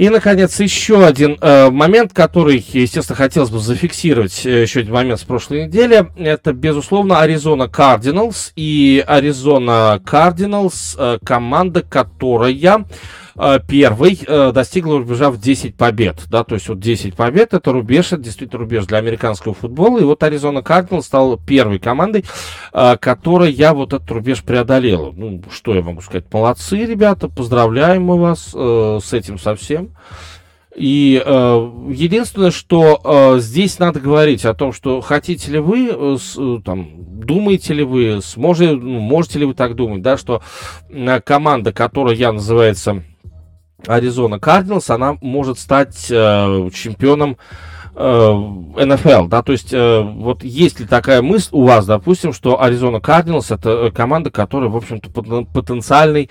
[SPEAKER 1] И, наконец, еще один э, момент, который, естественно, хотелось бы зафиксировать, э, еще один момент с прошлой недели, это, безусловно, Аризона Кардиналс. И Аризона Кардиналс э, команда, которая первый э, достигла рубежа в 10 побед. Да, то есть вот 10 побед это рубеж, это действительно рубеж для американского футбола. И вот Аризона Кардинал стал первой командой, э, которая я вот этот рубеж преодолела. Ну, что я могу сказать? Молодцы, ребята, поздравляем мы вас с этим совсем. И э, единственное, что э, здесь надо говорить о том, что хотите ли вы, э, там, думаете ли вы, сможете, ну, можете ли вы так думать, да, что э, команда, которая я называется Аризона Кардиналс, она может стать э, чемпионом э, НФЛ, да, то есть э, вот есть ли такая мысль у вас, допустим, что Аризона Кардиналс это э, команда, которая, в общем-то, потенциальный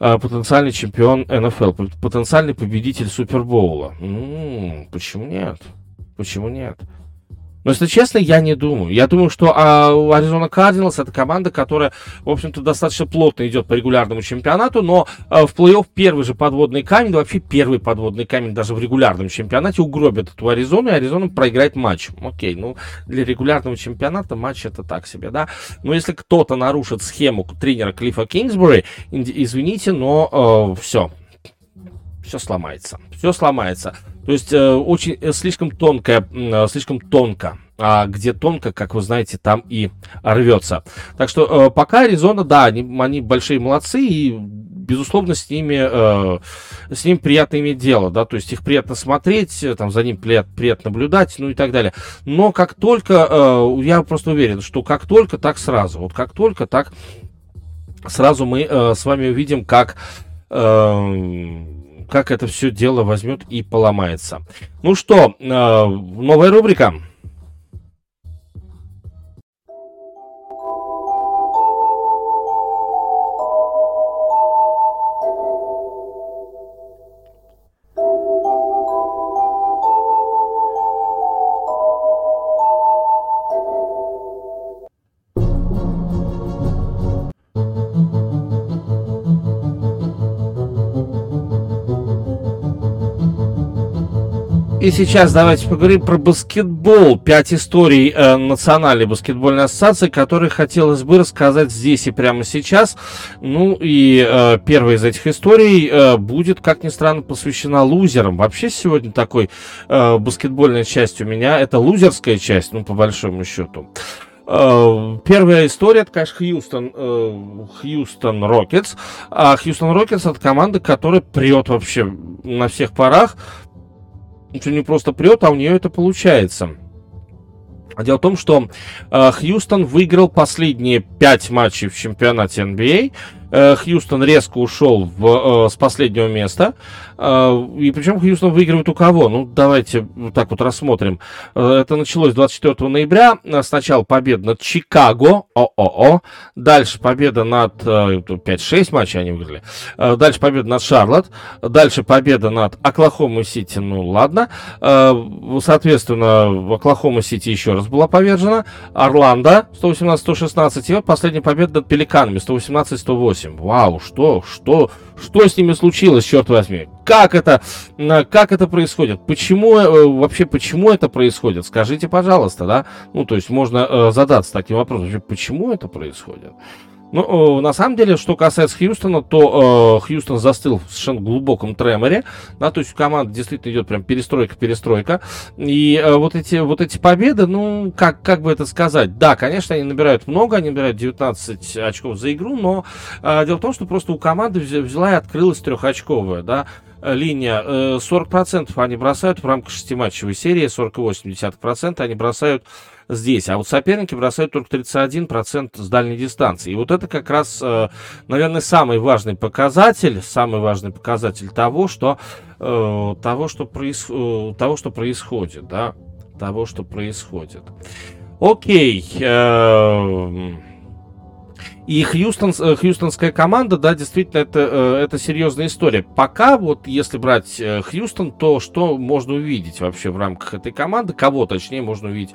[SPEAKER 1] потенциальный чемпион НФЛ, потенциальный победитель Супербоула. М-м, почему нет? Почему нет? Но, если честно, я не думаю. Я думаю, что а, Arizona Cardinals это команда, которая, в общем-то, достаточно плотно идет по регулярному чемпионату, но а, в плей-офф первый же подводный камень, да вообще первый подводный камень даже в регулярном чемпионате угробит эту Аризону, и Аризона проиграет матч. Окей, ну, для регулярного чемпионата матч это так себе, да. Но если кто-то нарушит схему тренера Клиффа Кингсбери, извините, но э, все, все сломается. Все сломается. То есть э, очень э, слишком тонкая, э, слишком тонко. А где тонко, как вы знаете, там и рвется. Так что э, пока Аризона, да, они, они большие молодцы, и, безусловно, с ними, э, с ними приятно иметь дело, да, то есть их приятно смотреть, там, за ним приятно, приятно наблюдать, ну и так далее. Но как только, э, я просто уверен, что как только, так сразу. Вот как только, так сразу мы э, с вами увидим, как... Э, как это все дело возьмет и поломается. Ну что, э, новая рубрика. И сейчас давайте поговорим про баскетбол. Пять историй э, Национальной баскетбольной ассоциации, которые хотелось бы рассказать здесь и прямо сейчас. Ну и э, первая из этих историй э, будет, как ни странно, посвящена лузерам. Вообще сегодня такой э, баскетбольная часть у меня, это лузерская часть, ну по большому счету. Э, первая история, это, конечно, Хьюстон, э, Хьюстон Рокетс. А Хьюстон Рокетс это команда, которая прет вообще на всех парах что не просто прет, а у нее это получается. Дело в том, что э, Хьюстон выиграл последние пять матчей в чемпионате NBA. Э, Хьюстон резко ушел в, э, с последнего места. Э, и причем Хьюстон выигрывает у кого? Ну, давайте вот так вот рассмотрим. Это началось 24 ноября. Сначала победа над Чикаго, ООО. Дальше победа над... 5-6 матчей они выиграли. Дальше победа над Шарлотт. Дальше победа над Оклахома Сити. Ну, ладно. Соответственно, Оклахома Сити еще раз была повержена. Орландо 118-116. И вот последняя победа над Пеликанами 118-108. 8. Вау, что, что, что с ними случилось, черт возьми? Как это, как это происходит? Почему, э, вообще, почему это происходит? Скажите, пожалуйста, да? Ну, то есть можно э, задаться таким вопросом, почему это происходит? Ну, на самом деле, что касается Хьюстона, то э, Хьюстон застыл в совершенно глубоком треморе. Да, то есть у команды действительно идет прям перестройка-перестройка. И э, вот, эти, вот эти победы, ну, как, как бы это сказать? Да, конечно, они набирают много, они набирают 19 очков за игру, но э, дело в том, что просто у команды взяла и открылась трехочковая, да, линия. 40% э, они бросают в рамках шестиматчевой серии, 48% они бросают здесь. А вот соперники бросают только 31% с дальней дистанции. И вот это как раз, э, наверное, самый важный показатель, самый важный показатель того, что, э, того, что, проис, того, что происходит, да, того, что происходит. Окей. И Хьюстон, э, хьюстонская команда, да, действительно, это, э, это серьезная история. Пока вот, если брать э, Хьюстон, то что можно увидеть вообще в рамках этой команды? Кого, точнее, можно увидеть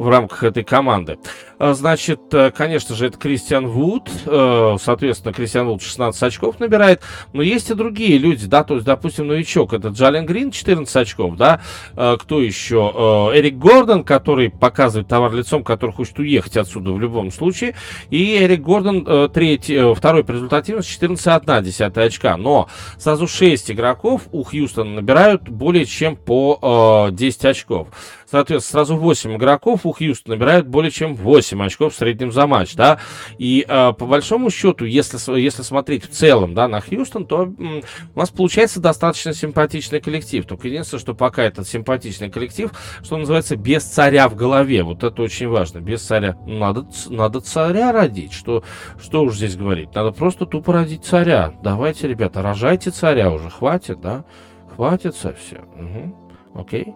[SPEAKER 1] в рамках этой команды. А, значит, э, конечно же, это Кристиан Вуд. Э, соответственно, Кристиан Вуд 16 очков набирает. Но есть и другие люди, да, то есть, допустим, новичок. Это Джален Грин 14 очков, да. Э, кто еще? Эрик Гордон, который показывает товар лицом, который хочет уехать отсюда в любом случае. И Эрик Гордон третий, второй по результативности 14,1 очка. Но сразу 6 игроков у Хьюстона набирают более чем по 10 очков. Соответственно, сразу 8 игроков у Хьюстона набирают более чем 8 очков в среднем за матч, да. И э, по большому счету, если, если смотреть в целом, да, на Хьюстон, то м, у нас получается достаточно симпатичный коллектив. Только единственное, что пока этот симпатичный коллектив, что называется, без царя в голове. Вот это очень важно. Без царя. Надо, надо царя родить. Что, что уж здесь говорить? Надо просто тупо родить царя. Давайте, ребята, рожайте царя уже. Хватит, да? Хватит совсем. Угу. Окей.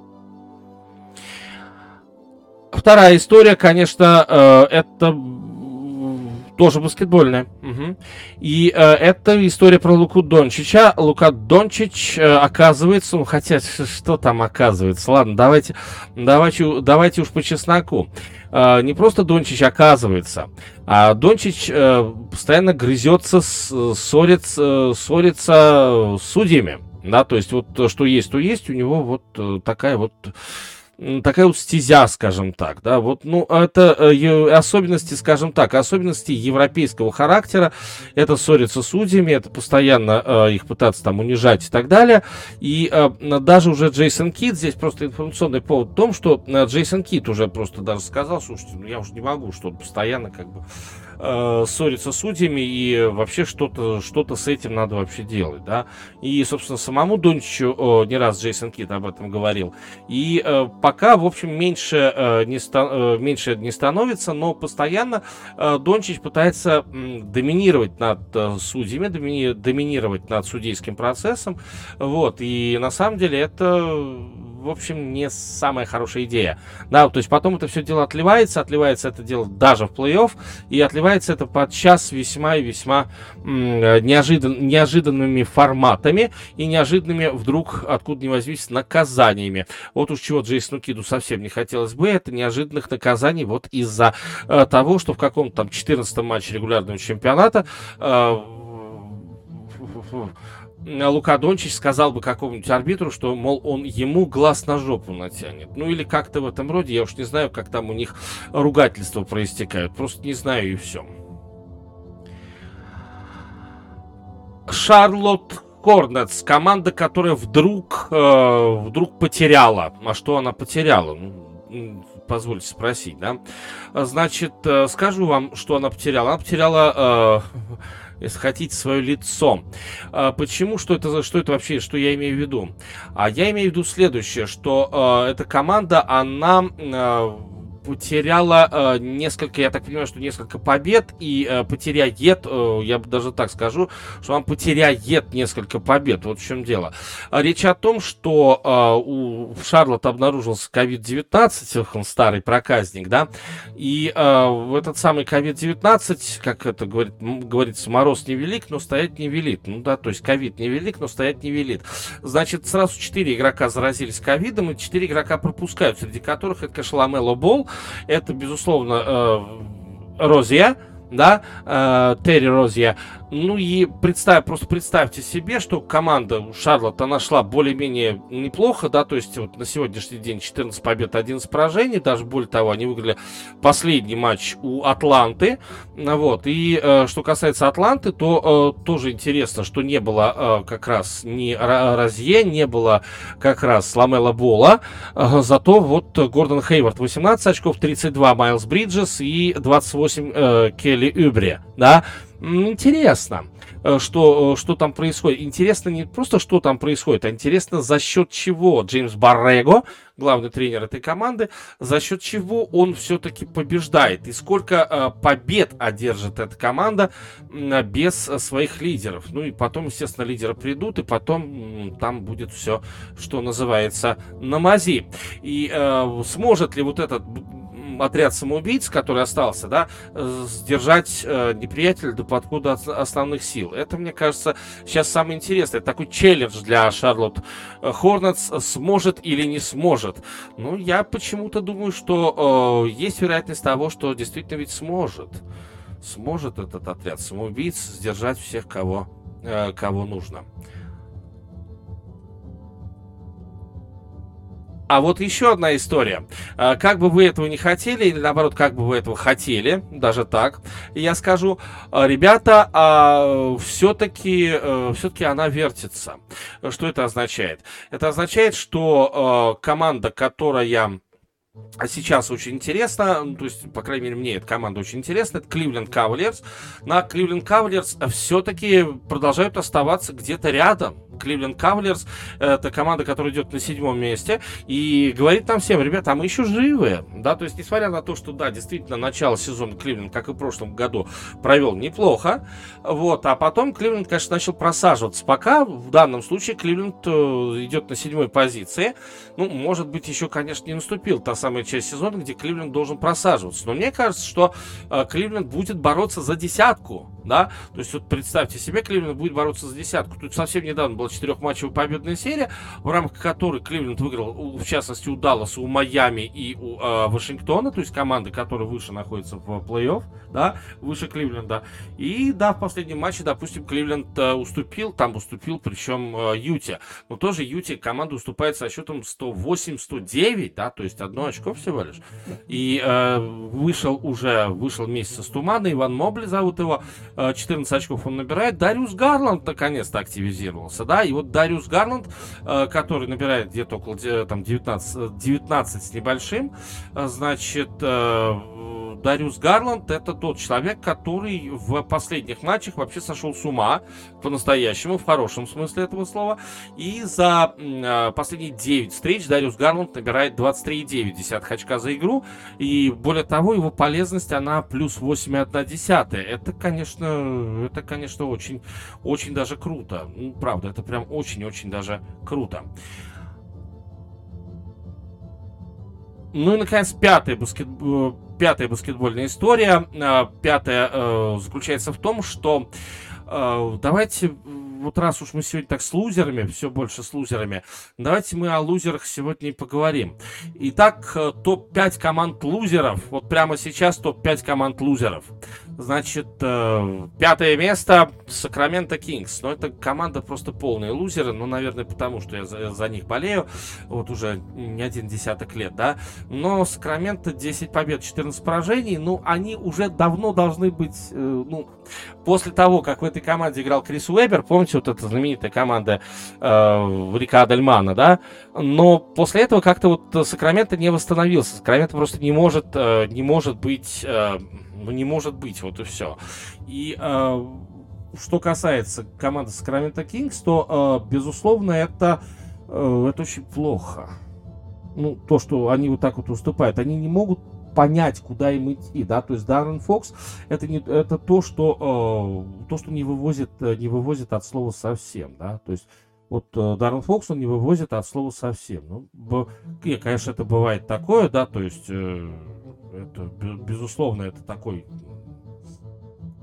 [SPEAKER 1] Вторая история, конечно, э, это тоже баскетбольная. Угу. И э, это история про Луку Дончича. Лука Дончич э, оказывается, ну хотя что там оказывается, ладно, давайте, давайте, давайте уж по чесноку. Э, не просто Дончич оказывается, а Дончич э, постоянно грызется, с, ссорится, ссорится с судьями. Да, то есть вот то, что есть, то есть, у него вот э, такая вот такая вот стезя, скажем так, да, вот, ну, это э, особенности, скажем так, особенности европейского характера, это ссориться с судьями, это постоянно э, их пытаться там унижать и так далее, и э, даже уже Джейсон Кит, здесь просто информационный повод в том, что э, Джейсон Кит уже просто даже сказал, слушайте, ну, я уже не могу, что постоянно как бы э, ссориться с судьями, и вообще что-то что с этим надо вообще делать, да. И, собственно, самому Дончичу э, не раз Джейсон Кит об этом говорил. И э, пока, в общем, меньше, э, не ста- э, меньше не становится, но постоянно э, Дончич пытается э, доминировать над э, судьями, домини- доминировать над судейским процессом, вот, и на самом деле это в общем, не самая хорошая идея. Да, то есть потом это все дело отливается, отливается это дело даже в плей-офф, и отливается это подчас весьма и весьма неожидан, неожиданными форматами и неожиданными вдруг откуда ни возьмись наказаниями. Вот уж чего Джейсону Киду совсем не хотелось бы, это неожиданных наказаний вот из-за э, того, что в каком-то там 14 матче регулярного чемпионата э, Лука Дончич сказал бы какому-нибудь арбитру, что, мол, он ему глаз на жопу натянет. Ну или как-то в этом роде, я уж не знаю, как там у них ругательства проистекают. Просто не знаю и все. Шарлотт Корнетс, команда, которая вдруг, э, вдруг потеряла. А что она потеряла? Ну, позвольте спросить, да? Значит, э, скажу вам, что она потеряла. Она потеряла, э, если хотите, свое лицо. Э, почему? Что это, что это вообще, что я имею в виду? А я имею в виду следующее, что э, эта команда, она... Потеряла э, несколько, я так понимаю, что несколько побед и э, потеряет, э, я бы даже так скажу, что он потеряет несколько побед. Вот в чем дело. Речь о том, что э, у Шарлотт обнаружился COVID-19, он старый проказник, да, и э, этот самый COVID-19, как это говорит, говорится, мороз не велик, но стоять не велит. Ну да, то есть ковид не велик, но стоять не велит. Значит, сразу четыре игрока заразились ковидом, и четыре игрока пропускают, среди которых это, конечно, Ламело Болл, это, безусловно, э, Розия, да, э, Терри Розия. Ну и представь, просто представьте себе, что команда Шарлотта нашла более-менее неплохо, да, то есть вот на сегодняшний день 14 побед, 11 поражений, даже более того, они выиграли последний матч у Атланты, вот, и э, что касается Атланты, то э, тоже интересно, что не было э, как раз ни Розье, не было как раз Ламела Бола, э, зато вот Гордон Хейвард 18 очков, 32 Майлз Бриджес и 28 э, Келли Юбре, да, интересно, э, что, э, что там происходит. Интересно не просто, что там происходит, а интересно, за счет чего Джеймс Баррего, главный тренер этой команды, за счет чего он все-таки побеждает. И сколько э, побед одержит эта команда без своих лидеров. Ну и потом, естественно, лидеры придут, и потом там будет все, что называется, на мази. И э, сможет ли вот этот отряд самоубийц, который остался, да, сдержать э, неприятеля до подхода основных сил. Это, мне кажется, сейчас самое интересное. Это такой челлендж для Шарлотт Хорнетс. Сможет или не сможет? Ну, я почему-то думаю, что э, есть вероятность того, что действительно ведь сможет. Сможет этот отряд самоубийц сдержать всех, кого, э, кого нужно. А вот еще одна история. А, как бы вы этого не хотели, или наоборот, как бы вы этого хотели, даже так, я скажу, а, ребята, а все-таки э, все-таки она вертится. Что это означает? Это означает, что э, команда, которая а сейчас очень интересно, ну, то есть, по крайней мере, мне эта команда очень интересна, это Кливленд Кавалерс. На Кливленд Кавалерс все-таки продолжают оставаться где-то рядом. Кливленд Кавалерс это команда, которая идет на седьмом месте и говорит нам всем, ребята, а мы еще живы, да, то есть, несмотря на то, что, да, действительно, начало сезона Кливленд, как и в прошлом году, провел неплохо, вот, а потом Кливленд, конечно, начал просаживаться. Пока, в данном случае, Кливленд э, идет на седьмой позиции, ну, может быть, еще, конечно, не наступил та самая часть сезона, где Кливленд должен просаживаться. Но мне кажется, что э, Кливленд будет бороться за десятку, да, то есть вот представьте себе, Кливленд будет бороться за десятку. Тут совсем недавно была четырехматчевая победная серия, в рамках которой Кливленд выиграл, в частности, у Далласа, у Майами и у э, Вашингтона, то есть команды, которые выше находятся в плей-офф, да, выше Кливленда. И да, в последнем матче, допустим, Кливленд э, уступил, там уступил, причем э, Юте. Но тоже Юте команда уступает со счетом 108-109, да, то есть одно очко всего лишь. И э, вышел уже, вышел месяц с тумана, Иван Мобли зовут его, э, 14 очков он набирает. Дариус Гарланд наконец-то активизировался, да, и вот Дариус Гарланд, э, который набирает где-то около там 19, 19 с небольшим, э, значит, э, Дариус Гарланд это тот человек, который в последних матчах вообще сошел с ума, по-настоящему, в хорошем смысле этого слова. И за э, последние 9 встреч Дариус Гарланд набирает 23,9 очка за игру. И более того, его полезность, она плюс 8,1. Это, конечно, это, конечно, очень, очень даже круто. Ну, правда, это прям очень-очень даже круто. Ну и, наконец, пятая, баскет... Э, пятая баскетбольная история. Э, пятая э, заключается в том, что давайте, вот раз уж мы сегодня так с лузерами, все больше с лузерами, давайте мы о лузерах сегодня и поговорим. Итак, топ-5 команд лузеров. Вот прямо сейчас топ-5 команд лузеров. Значит, э, пятое место Сакраменто Кингс. Но это команда просто полные лузеры. Ну, наверное, потому что я за, за них болею. Вот уже не один десяток лет, да. Но Сакраменто 10 побед, 14 поражений. Ну, они уже давно должны быть, э, ну, после того, как в этой команде играл Крис Уэбер, помните, вот эта знаменитая команда э, Рика Адельмана, да? Но после этого как-то вот Сакраменто не восстановился. Сакраменто просто не может, э, не может быть... Э, ну, не может быть, вот и все. И э, что касается команды Sacramento Kings, то, э, безусловно, это, э, это очень плохо. Ну, то, что они вот так вот уступают. Они не могут понять, куда им идти, да, то есть Даррен Фокс это не это то, что э, то, что не вывозит не вывозит от слова совсем, да, то есть вот э, Даррен Фокс он не вывозит от слова совсем, ну, б, конечно, это бывает такое, да, то есть э, это, безусловно, это такой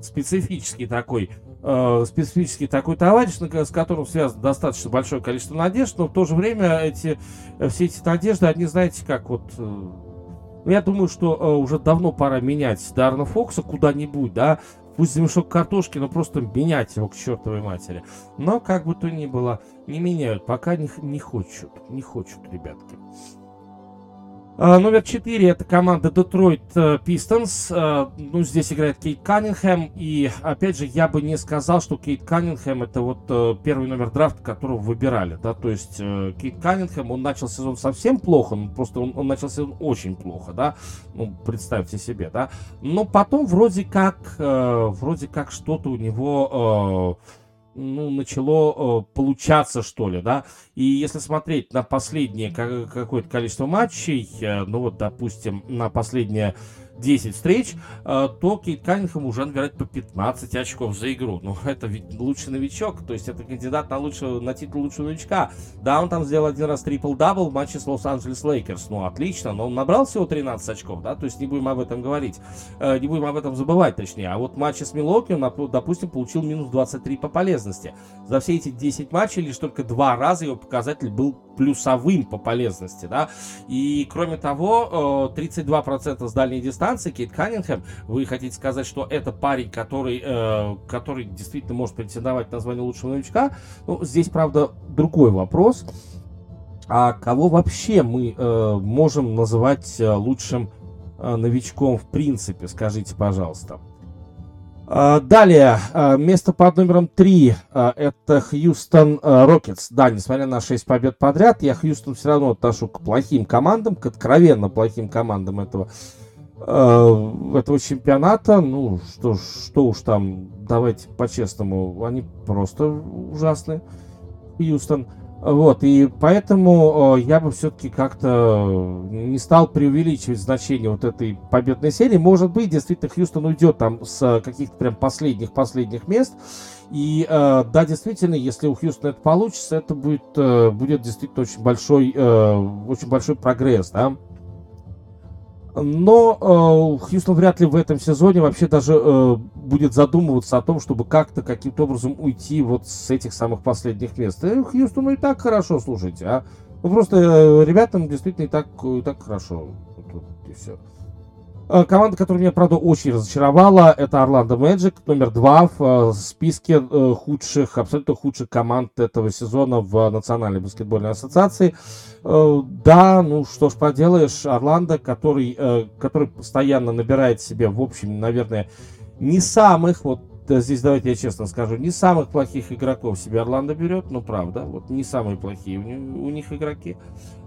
[SPEAKER 1] специфический такой э, специфический такой товарищ, с которым связано достаточно большое количество надежд, но в то же время эти, все эти надежды, они, знаете, как вот... Э, я думаю, что э, уже давно пора менять Дарна Фокса куда-нибудь, да, пусть за мешок картошки, но просто менять его к чертовой матери. Но, как бы то ни было, не меняют, пока не, не хочут, не хочут, ребятки. А, номер 4 это команда Detroit э, Pistons. А, ну, здесь играет Кейт Каннингем. И, опять же, я бы не сказал, что Кейт Каннингем это вот э, первый номер драфта, которого выбирали. Да? То есть э, Кейт Каннингем, он начал сезон совсем плохо. Ну, просто он, он начал сезон очень плохо, да. Ну, представьте себе, да. Но потом вроде как, вроде как что-то у него ну, начало э, получаться, что ли, да. И если смотреть на последнее какое-то количество матчей, э, ну вот, допустим, на последнее 10 встреч, э, то Кейд Каннингем уже набирает по 15 очков за игру. Ну, это ведь лучший новичок, то есть это кандидат на, лучшего, на титул лучшего новичка. Да, он там сделал один раз трипл-дабл в матче с Лос-Анджелес Лейкерс. Ну, отлично, но он набрал всего 13 очков, да, то есть не будем об этом говорить. Э, не будем об этом забывать, точнее. А вот в матче с Милоки он, допустим, получил минус 23 по полезности. За все эти 10 матчей лишь только два раза его показатель был плюсовым по полезности, да. И, кроме того, 32% с дальней дистанции Кейт Каннингем, вы хотите сказать, что это парень, который, э, который действительно может претендовать на звание лучшего новичка? Ну, здесь, правда, другой вопрос. А кого вообще мы э, можем называть э, лучшим новичком в принципе, скажите, пожалуйста. А, далее, а, место под номером 3 а, это Хьюстон Рокетс. Да, несмотря на 6 побед подряд, я Хьюстон все равно отношу к плохим командам, к откровенно плохим командам этого, этого чемпионата. Ну, что, что уж там, давайте по-честному, они просто ужасны. Хьюстон. Вот, и поэтому э, я бы все-таки как-то не стал преувеличивать значение вот этой победной серии. Может быть, действительно, Хьюстон уйдет там с каких-то прям последних-последних мест. И э, да, действительно, если у Хьюстона это получится, это будет, э, будет действительно очень большой, э, очень большой прогресс, да. Но э, Хьюстон вряд ли в этом сезоне вообще даже э, будет задумываться о том, чтобы как-то каким-то образом уйти вот с этих самых последних мест. Э, Хьюстону и так хорошо, слушайте, а? Ну, просто э, ребятам действительно и так, и так хорошо. Вот, и все. Э, команда, которая меня, правда, очень разочаровала, это Орландо Мэджик, номер два в э, списке э, худших, абсолютно худших команд этого сезона в Национальной баскетбольной ассоциации. Да, ну что ж поделаешь, Орландо, который, который постоянно набирает себе, в общем, наверное, не самых, вот здесь давайте я честно скажу, не самых плохих игроков себе Орландо берет, ну правда, вот не самые плохие у, у них игроки.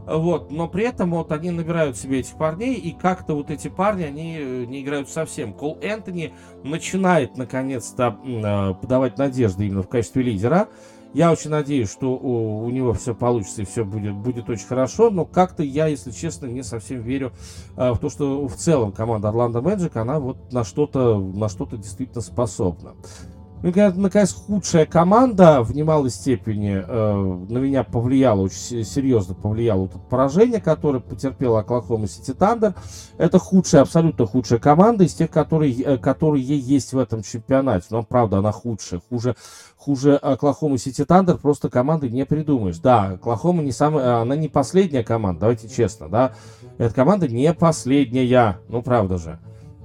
[SPEAKER 1] Вот, но при этом вот они набирают себе этих парней, и как-то вот эти парни, они э, не играют совсем. Кол Энтони начинает наконец-то э, подавать надежды именно в качестве лидера. Я очень надеюсь, что у, у него все получится и все будет, будет очень хорошо, но как-то я, если честно, не совсем верю э, в то, что в целом команда Орландо Мэджик, она вот на что-то на что-то действительно способна. Ну, наконец, худшая команда в немалой степени э, на меня повлияло, очень серьезно повлияло это поражение, которое потерпела Оклахома Сити Тандер. Это худшая, абсолютно худшая команда из тех, которые, э, которые есть в этом чемпионате. Но, правда, она худшая. Хуже, хуже Оклахома Сити Тандер просто команды не придумаешь. Да, Оклахома не самая, она не последняя команда, давайте честно, да. Эта команда не последняя, ну, правда же.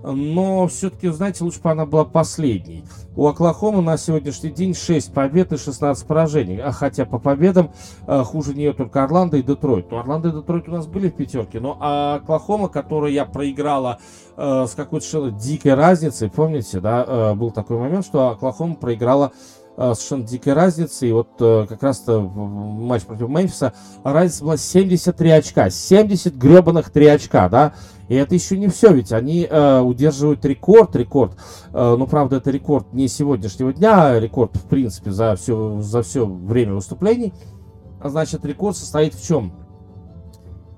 [SPEAKER 1] Но все-таки, знаете, лучше бы она была последней. У Оклахомы на сегодняшний день 6 побед и 16 поражений. А хотя по победам э, хуже нее только Орландо и Детройт. Ну, Орландо и Детройт у нас были в пятерке, но а Оклахома, которую я проиграла э, с какой-то дикой разницей, помните, да, э, был такой момент, что Оклахома проиграла совершенно дикой разницей. И вот э, как раз-то матч против Мемфиса разница была 73 очка. 70 гребаных 3 очка, да. И это еще не все, ведь они э, удерживают рекорд, рекорд. Э, ну, правда, это рекорд не сегодняшнего дня, а рекорд, в принципе, за все, за все время выступлений. А значит, рекорд состоит в чем?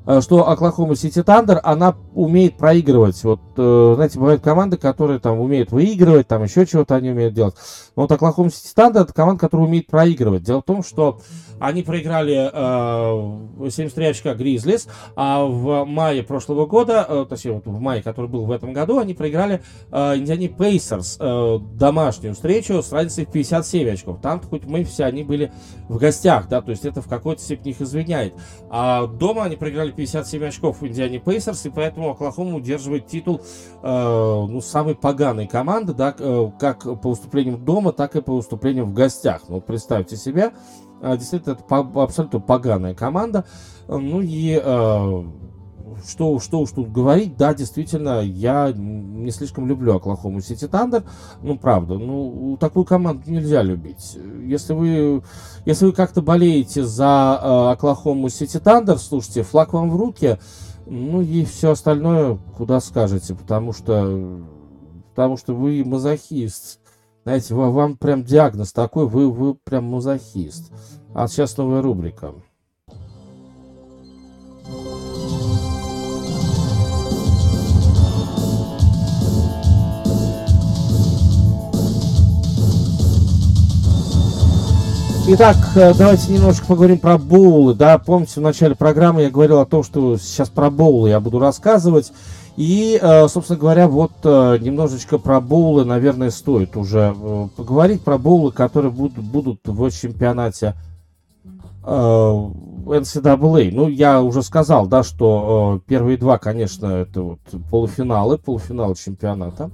[SPEAKER 1] Э, что Оклахома Сити Тандер, она умеет проигрывать. Вот, э, знаете, бывают команды, которые там умеют выигрывать, там еще чего-то они умеют делать. Но вот Оклахома Сити Тандер это команда, которая умеет проигрывать. Дело в том, что они проиграли э, 73 очка Гризлис, а в мае прошлого года, э, точнее, вот в мае, который был в этом году, они проиграли э, Индиане Пейсерс э, домашнюю встречу с разницей в 57 очков. Там хоть мы все они были в гостях, да, то есть это в какой-то степени их извиняет. А дома они проиграли 57 очков в Индиане Пейсерс, и поэтому Оклахома удерживает титул э, ну, самой поганой команды, да, э, как по выступлениям дома, так и по выступлениям в гостях. Ну, представьте себе, а, действительно, это абсолютно поганая команда. Ну и э, что, что уж тут говорить, да, действительно, я не слишком люблю Оклахому Сити Тандер. Ну, правда, ну, такую команду нельзя любить. Если вы, если вы как-то болеете за э, Оклахому Сити Тандер, слушайте, флаг вам в руки, ну и все остальное куда скажете, потому что, потому что вы мазохист. Знаете, вам прям диагноз такой, вы, вы прям мазохист. А сейчас новая рубрика. Итак, э, давайте немножко поговорим про боулы. Да, помните, в начале программы я говорил о том, что сейчас про боулы я буду рассказывать. И, э, собственно говоря, вот э, немножечко про боулы, наверное, стоит уже поговорить про боулы, которые будут, будут в чемпионате NCAA. Ну, я уже сказал, да, что первые два, конечно, это вот полуфиналы, полуфинал чемпионата.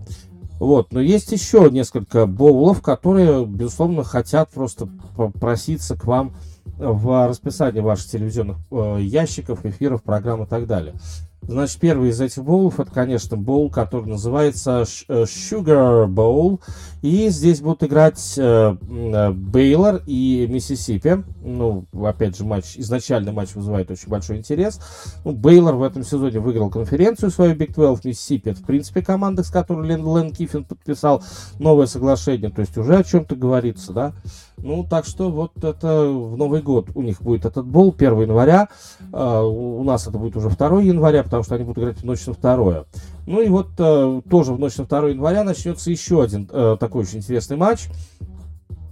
[SPEAKER 1] Вот, но есть еще несколько боулов, которые, безусловно, хотят просто попроситься к вам в расписании ваших телевизионных э, ящиков, эфиров, программ и так далее. Значит, первый из этих боулов, это, конечно, боул, который называется э, Sugar Bowl. И здесь будут играть э, э, и Миссисипи. Ну, опять же, матч, изначальный матч вызывает очень большой интерес. Ну, Бейлор в этом сезоне выиграл конференцию свою Big 12. Миссисипи, это, в принципе, команда, с которой Лен, Лен Киффин подписал новое соглашение. То есть уже о чем-то говорится, да. Ну, так что вот это в Новый год у них будет этот бол 1 января. Э, у нас это будет уже 2 января, потому что они будут играть в ночь на 2. Ну и вот э, тоже в ночь на 2 января начнется еще один э, такой очень интересный матч.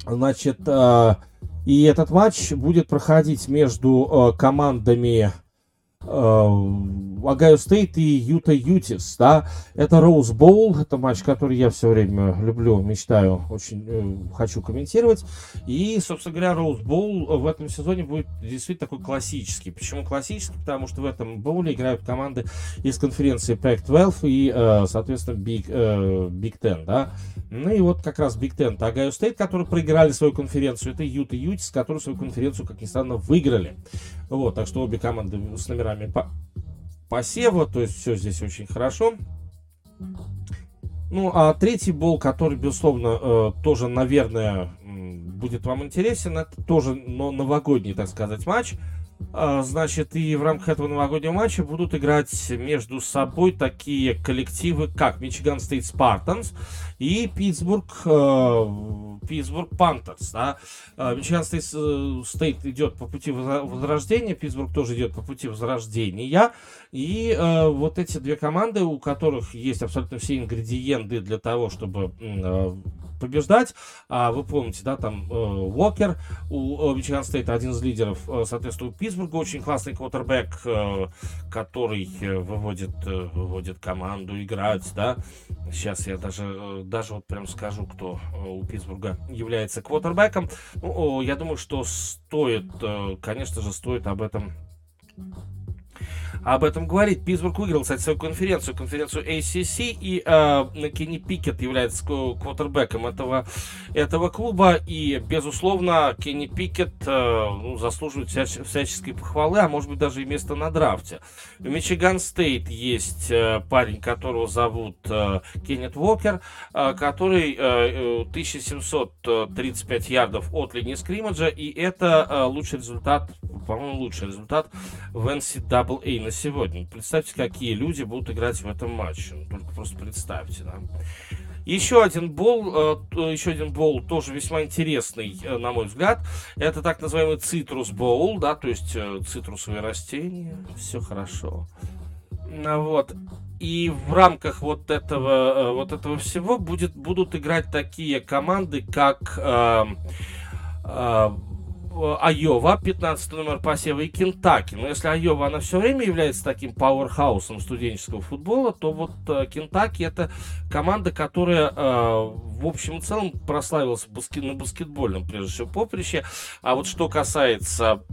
[SPEAKER 1] Значит, и этот матч будет проходить между командами Огайо Стейт и Юта Ютс, да, это Роуз Боул, это матч, который я все время люблю, мечтаю, очень э, хочу комментировать, и, собственно говоря, Роуз Боул в этом сезоне будет действительно такой классический, почему классический, потому что в этом боуле играют команды из конференции Pac-12 и, э, соответственно, Big, э, Big Ten, да, ну и вот как раз Big Ten, Огайо Стейт, которые проиграли свою конференцию, это Юта Ютис, которые свою конференцию, как ни странно, выиграли, вот, так что обе команды с номерами по посева, то есть все здесь очень хорошо. Ну, а третий bowl, который, безусловно, э, тоже, наверное, будет вам интересен, это тоже но новогодний, так сказать, матч. А, значит, и в рамках этого новогоднего матча будут играть между собой такие коллективы, как Мичиган Стейт Спартанс и Питтсбург, э, Питтсбург Пантерс. Да? Мичиган Стейт, э, идет по пути возрождения, Питтсбург тоже идет по пути возрождения. И э, вот эти две команды, у которых есть абсолютно все ингредиенты для того, чтобы побеждать. А вы помните, да, там э, Уокер у э, Мичиган Стейта один из лидеров, э, соответственно, у Питтсбурга очень классный квотербек, э, который э, выводит, э, выводит команду играть, да. Сейчас я даже, э, даже вот прям скажу, кто э, у Питтсбурга является квотербеком. Ну, я думаю, что стоит, э, конечно же, стоит об этом об этом говорить. Питтсбург выиграл, кстати, свою конференцию, конференцию ACC, и э, Кенни Пикет является квотербеком этого, этого клуба, и, безусловно, Кенни Пикет э, ну, заслуживает всяч, всяческой похвалы, а может быть даже и место на драфте. В Мичиган Стейт есть э, парень, которого зовут э, Кеннет Уокер, э, который э, 1735 ярдов от линии скриммаджа, и это э, лучший результат, по-моему, лучший результат в NCAA на сегодня. Представьте, какие люди будут играть в этом матче. Ну, только просто представьте, да. Еще один бол, э, еще один бол тоже весьма интересный, э, на мой взгляд. Это так называемый цитрус боул, да, то есть э, цитрусовые растения. Все хорошо. Ну Вот. И в рамках вот этого, вот этого всего будет, будут играть такие команды, как э, э, Айова, 15 номер посева, и Кентаки. Но если Айова, она все время является таким пауэрхаусом студенческого футбола, то вот э, Кентаки это команда, которая э, в общем и целом прославилась баскет, на баскетбольном, прежде всего, поприще. А вот что касается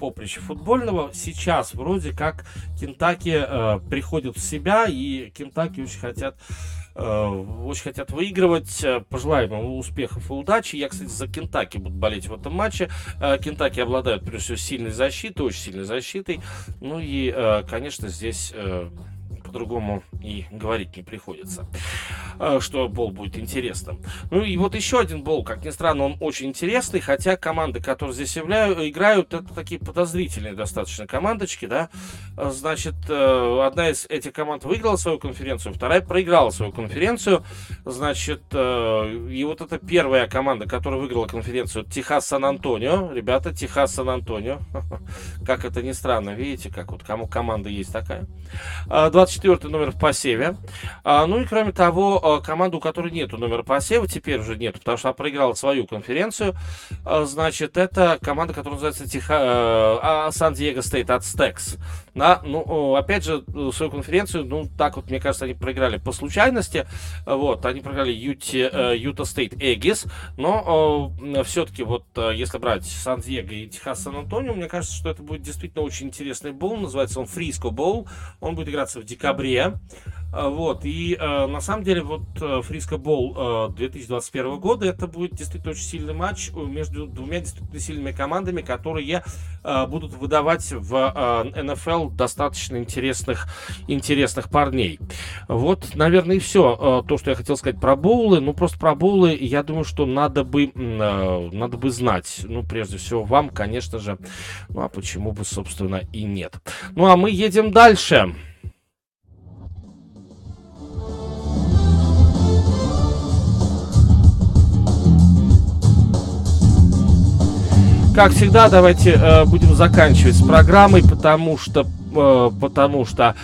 [SPEAKER 1] поприща футбольного, сейчас вроде как Кентаки э, приходят в себя, и Кентаки очень хотят Э, очень хотят выигрывать. Э, пожелаем им успехов и удачи. Я, кстати, за Кентаки буду болеть в этом матче. Э, Кентаки обладают, прежде всего, сильной защитой, очень сильной защитой. Ну и, конечно, здесь по-другому и говорить не приходится, а, что бол будет интересным. Ну и вот еще один бол, как ни странно, он очень интересный, хотя команды, которые здесь являю, играют, это такие подозрительные достаточно командочки, да, а, значит, э, одна из этих команд выиграла свою конференцию, вторая проиграла свою конференцию, значит, э, и вот это первая команда, которая выиграла конференцию, Техас Сан-Антонио, ребята, Техас Сан-Антонио, как это ни странно, видите, как вот кому команда есть такая, 24 а, четвертый номер в посеве. А, ну и кроме того, а, команду, у которой нету номера посева, теперь уже нету, потому что она проиграла свою конференцию. А, значит, это команда, которая называется Тиха... а, Сан-Диего Стейт Ацтекс. Да, ну, опять же, свою конференцию, ну, так вот, мне кажется, они проиграли по случайности. Вот, они проиграли Юта Стейт Эггис, но все-таки вот, если брать Сан-Диего и Техас Сан-Антонио, мне кажется, что это будет действительно очень интересный боул. Называется он Фриско Боул. Он будет играться в декабре вот, и э, на самом деле вот э, Фриско Бол э, 2021 года это будет действительно очень сильный матч между двумя действительно сильными командами, которые э, будут выдавать в э, НФЛ достаточно интересных, интересных парней. Вот, наверное, и все э, то, что я хотел сказать про боулы. Ну, просто про боулы, я думаю, что надо бы, э, надо бы знать. Ну, прежде всего, вам, конечно же. Ну, а почему бы, собственно, и нет. Ну, а мы едем дальше. Как всегда, давайте э, будем заканчивать с программой, потому что, э, потому что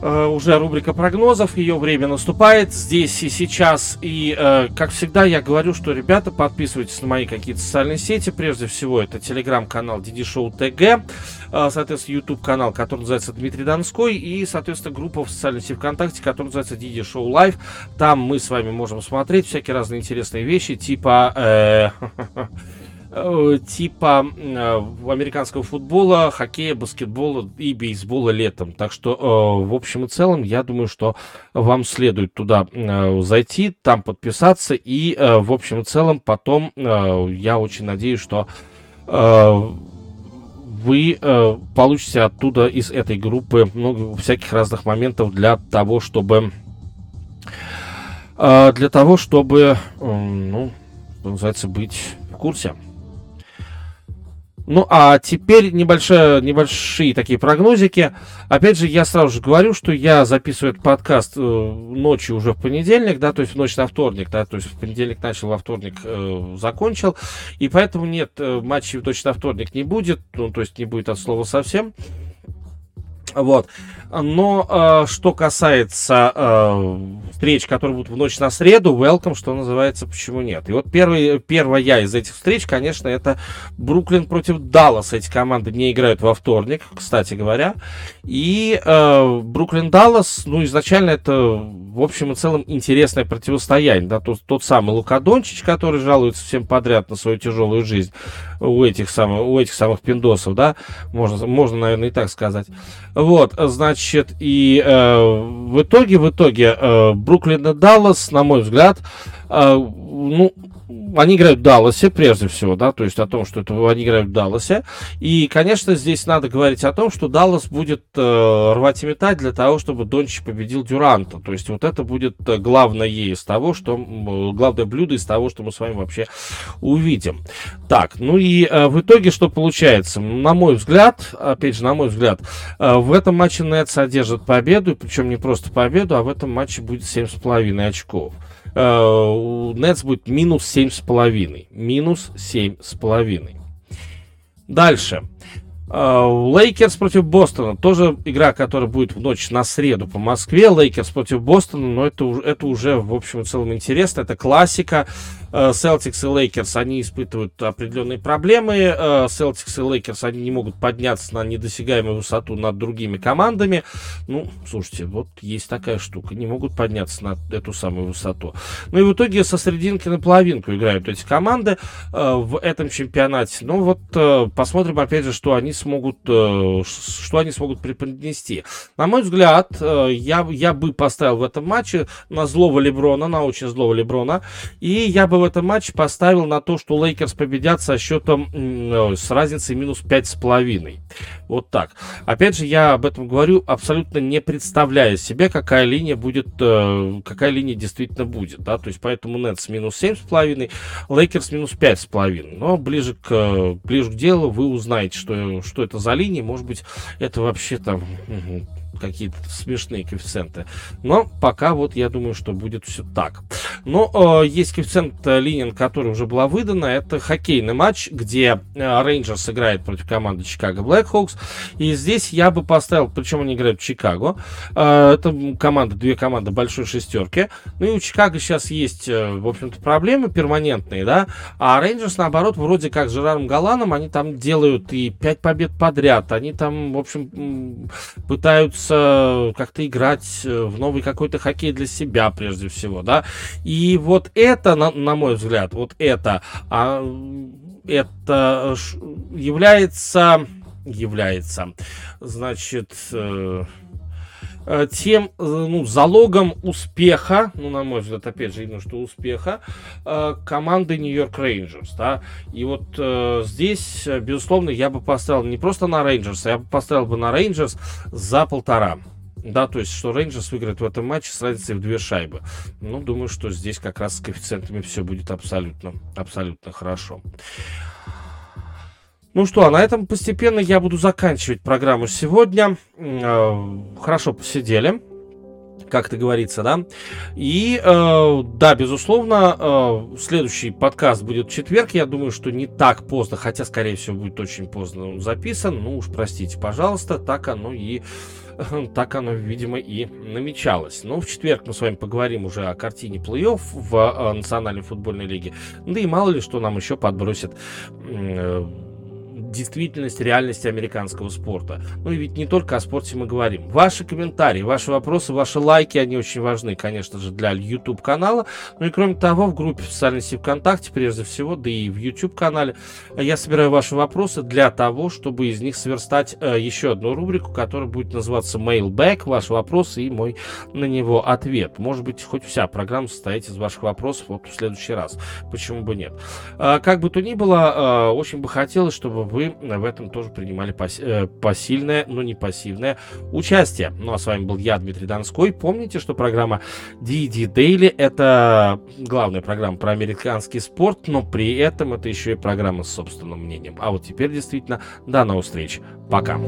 [SPEAKER 1] э, уже рубрика прогнозов, ее время наступает здесь и сейчас. И, э, как всегда, я говорю, что, ребята, подписывайтесь на мои какие-то социальные сети. Прежде всего, это телеграм-канал Диди Шоу ТГ, э, соответственно, YouTube канал, который называется Дмитрий Донской, и, соответственно, группа в социальной сети ВКонтакте, которая называется Диди Шоу Лайв. Там мы с вами можем смотреть всякие разные интересные вещи, типа... Э, типа э, американского футбола, хоккея, баскетбола и бейсбола летом. Так что, э, в общем и целом, я думаю, что вам следует туда зайти, там подписаться и, в общем и целом, потом я очень надеюсь, что вы получите оттуда из этой группы много всяких разных моментов для того, чтобы для того, чтобы, ну, называется, быть в курсе. Ну, а теперь небольшие, небольшие такие прогнозики. Опять же, я сразу же говорю, что я записываю этот подкаст э, ночью уже в понедельник, да, то есть в ночь на вторник, да, то есть в понедельник начал, во вторник э, закончил. И поэтому нет, э, матчей точно вторник не будет, ну, то есть не будет от слова совсем. Вот. Но э, что касается э, встреч, которые будут в ночь на среду, welcome, что называется, почему нет. И вот первый, первая из этих встреч, конечно, это Бруклин против Далласа. Эти команды не играют во вторник, кстати говоря. И э, Бруклин-Даллас, ну, изначально это, в общем и целом, интересное противостояние. Да? Тот, тот самый Лука Дончич, который жалуется всем подряд на свою тяжелую жизнь, у этих самых, у этих самых пиндосов, да, можно, можно, наверное, и так сказать. Вот, значит, и э, в итоге, в итоге, э, Бруклин и Даллас, на мой взгляд, э, ну, они играют в Далласе, прежде всего, да, то есть о том, что это они играют в Далласе. И, конечно, здесь надо говорить о том, что Даллас будет э, рвать и метать для того, чтобы Дончич победил Дюранта. То есть вот это будет э, главное из того, что главное блюдо из того, что мы с вами вообще увидим. Так, ну и э, в итоге что получается? На мой взгляд, опять же, на мой взгляд, э, в этом матче Нетс одержит победу, причем не просто победу, а в этом матче будет 7,5 очков. Э, у Нетс будет минус 7,5. Минус 7,5. Дальше. Э, Лейкерс против Бостона. Тоже игра, которая будет в ночь на среду по Москве. Лейкерс против Бостона. Но это, это уже, в общем и целом, интересно. Это классика. Celtics и Лейкерс, они испытывают определенные проблемы. Celtics и Лейкерс, они не могут подняться на недосягаемую высоту над другими командами. Ну, слушайте, вот есть такая штука. Не могут подняться на эту самую высоту. Ну и в итоге со срединки на половинку играют эти команды э, в этом чемпионате. Ну вот э, посмотрим опять же, что они смогут, э, что они смогут преподнести. На мой взгляд, я, я бы поставил в этом матче на злого Леброна, на очень злого Леброна. И я бы в этом матче поставил на то, что Лейкерс победят со счетом э, с разницей минус 5,5. Вот так. Опять же, я об этом говорю, абсолютно не представляя себе, какая линия будет, э, какая линия действительно будет. Да? То есть, поэтому Нетс минус 7,5, Лейкерс минус 5,5. Но ближе к, ближе к делу вы узнаете, что, что это за линия. Может быть, это вообще там какие-то смешные коэффициенты. Но пока вот я думаю, что будет все так. Но э, есть коэффициент э, линии, который уже была выдана. Это хоккейный матч, где Рейнджерс э, играет против команды Чикаго Блэкхокс. И здесь я бы поставил, причем они играют в Чикаго. Э, это команда, две команды большой шестерки. Ну и у Чикаго сейчас есть, э, в общем-то, проблемы перманентные, да. А Рейнджерс, наоборот, вроде как с Жераром Галланом, они там делают и 5 побед подряд. Они там, в общем, пытаются как-то играть э, в новый какой-то хоккей для себя, прежде всего, да. И вот это, на, на мой взгляд, вот это, а, это является, является, значит, э, э, тем э, ну, залогом успеха, ну, на мой взгляд, опять же, видно, что успеха э, команды Нью-Йорк Рейнджерс, да, и вот э, здесь, безусловно, я бы поставил не просто на Рейнджерс, я бы поставил бы на Рейнджерс за полтора. Да, то есть, что Рейнджерс выиграет в этом матче с разницей в две шайбы. Ну, думаю, что здесь как раз с коэффициентами все будет абсолютно, абсолютно хорошо. Ну что, а на этом постепенно я буду заканчивать программу сегодня. Э, хорошо посидели как это говорится, да. И э, да, безусловно, э, следующий подкаст будет в четверг. Я думаю, что не так поздно, хотя, скорее всего, будет очень поздно записан. Ну уж простите, пожалуйста, так оно и так оно, видимо, и намечалось. Но в четверг мы с вами поговорим уже о картине плей-офф в э, Национальной футбольной лиге. Да и мало ли что нам еще подбросит э, действительность, реальность американского спорта. Ну и ведь не только о спорте мы говорим. Ваши комментарии, ваши вопросы, ваши лайки, они очень важны, конечно же, для YouTube канала. Ну и кроме того, в группе социальной сети ВКонтакте, прежде всего, да и в YouTube канале, я собираю ваши вопросы для того, чтобы из них сверстать э, еще одну рубрику, которая будет называться Mailback, ваши вопросы и мой на него ответ. Может быть, хоть вся программа состоит из ваших вопросов вот в следующий раз. Почему бы нет? Э, как бы то ни было, э, очень бы хотелось, чтобы вы вы в этом тоже принимали пас э, посильное, но не пассивное участие. Ну а с вами был я, Дмитрий Донской. Помните, что программа DD Daily это главная программа про американский спорт, но при этом это еще и программа с собственным мнением. А вот теперь действительно до новых встреч. Пока.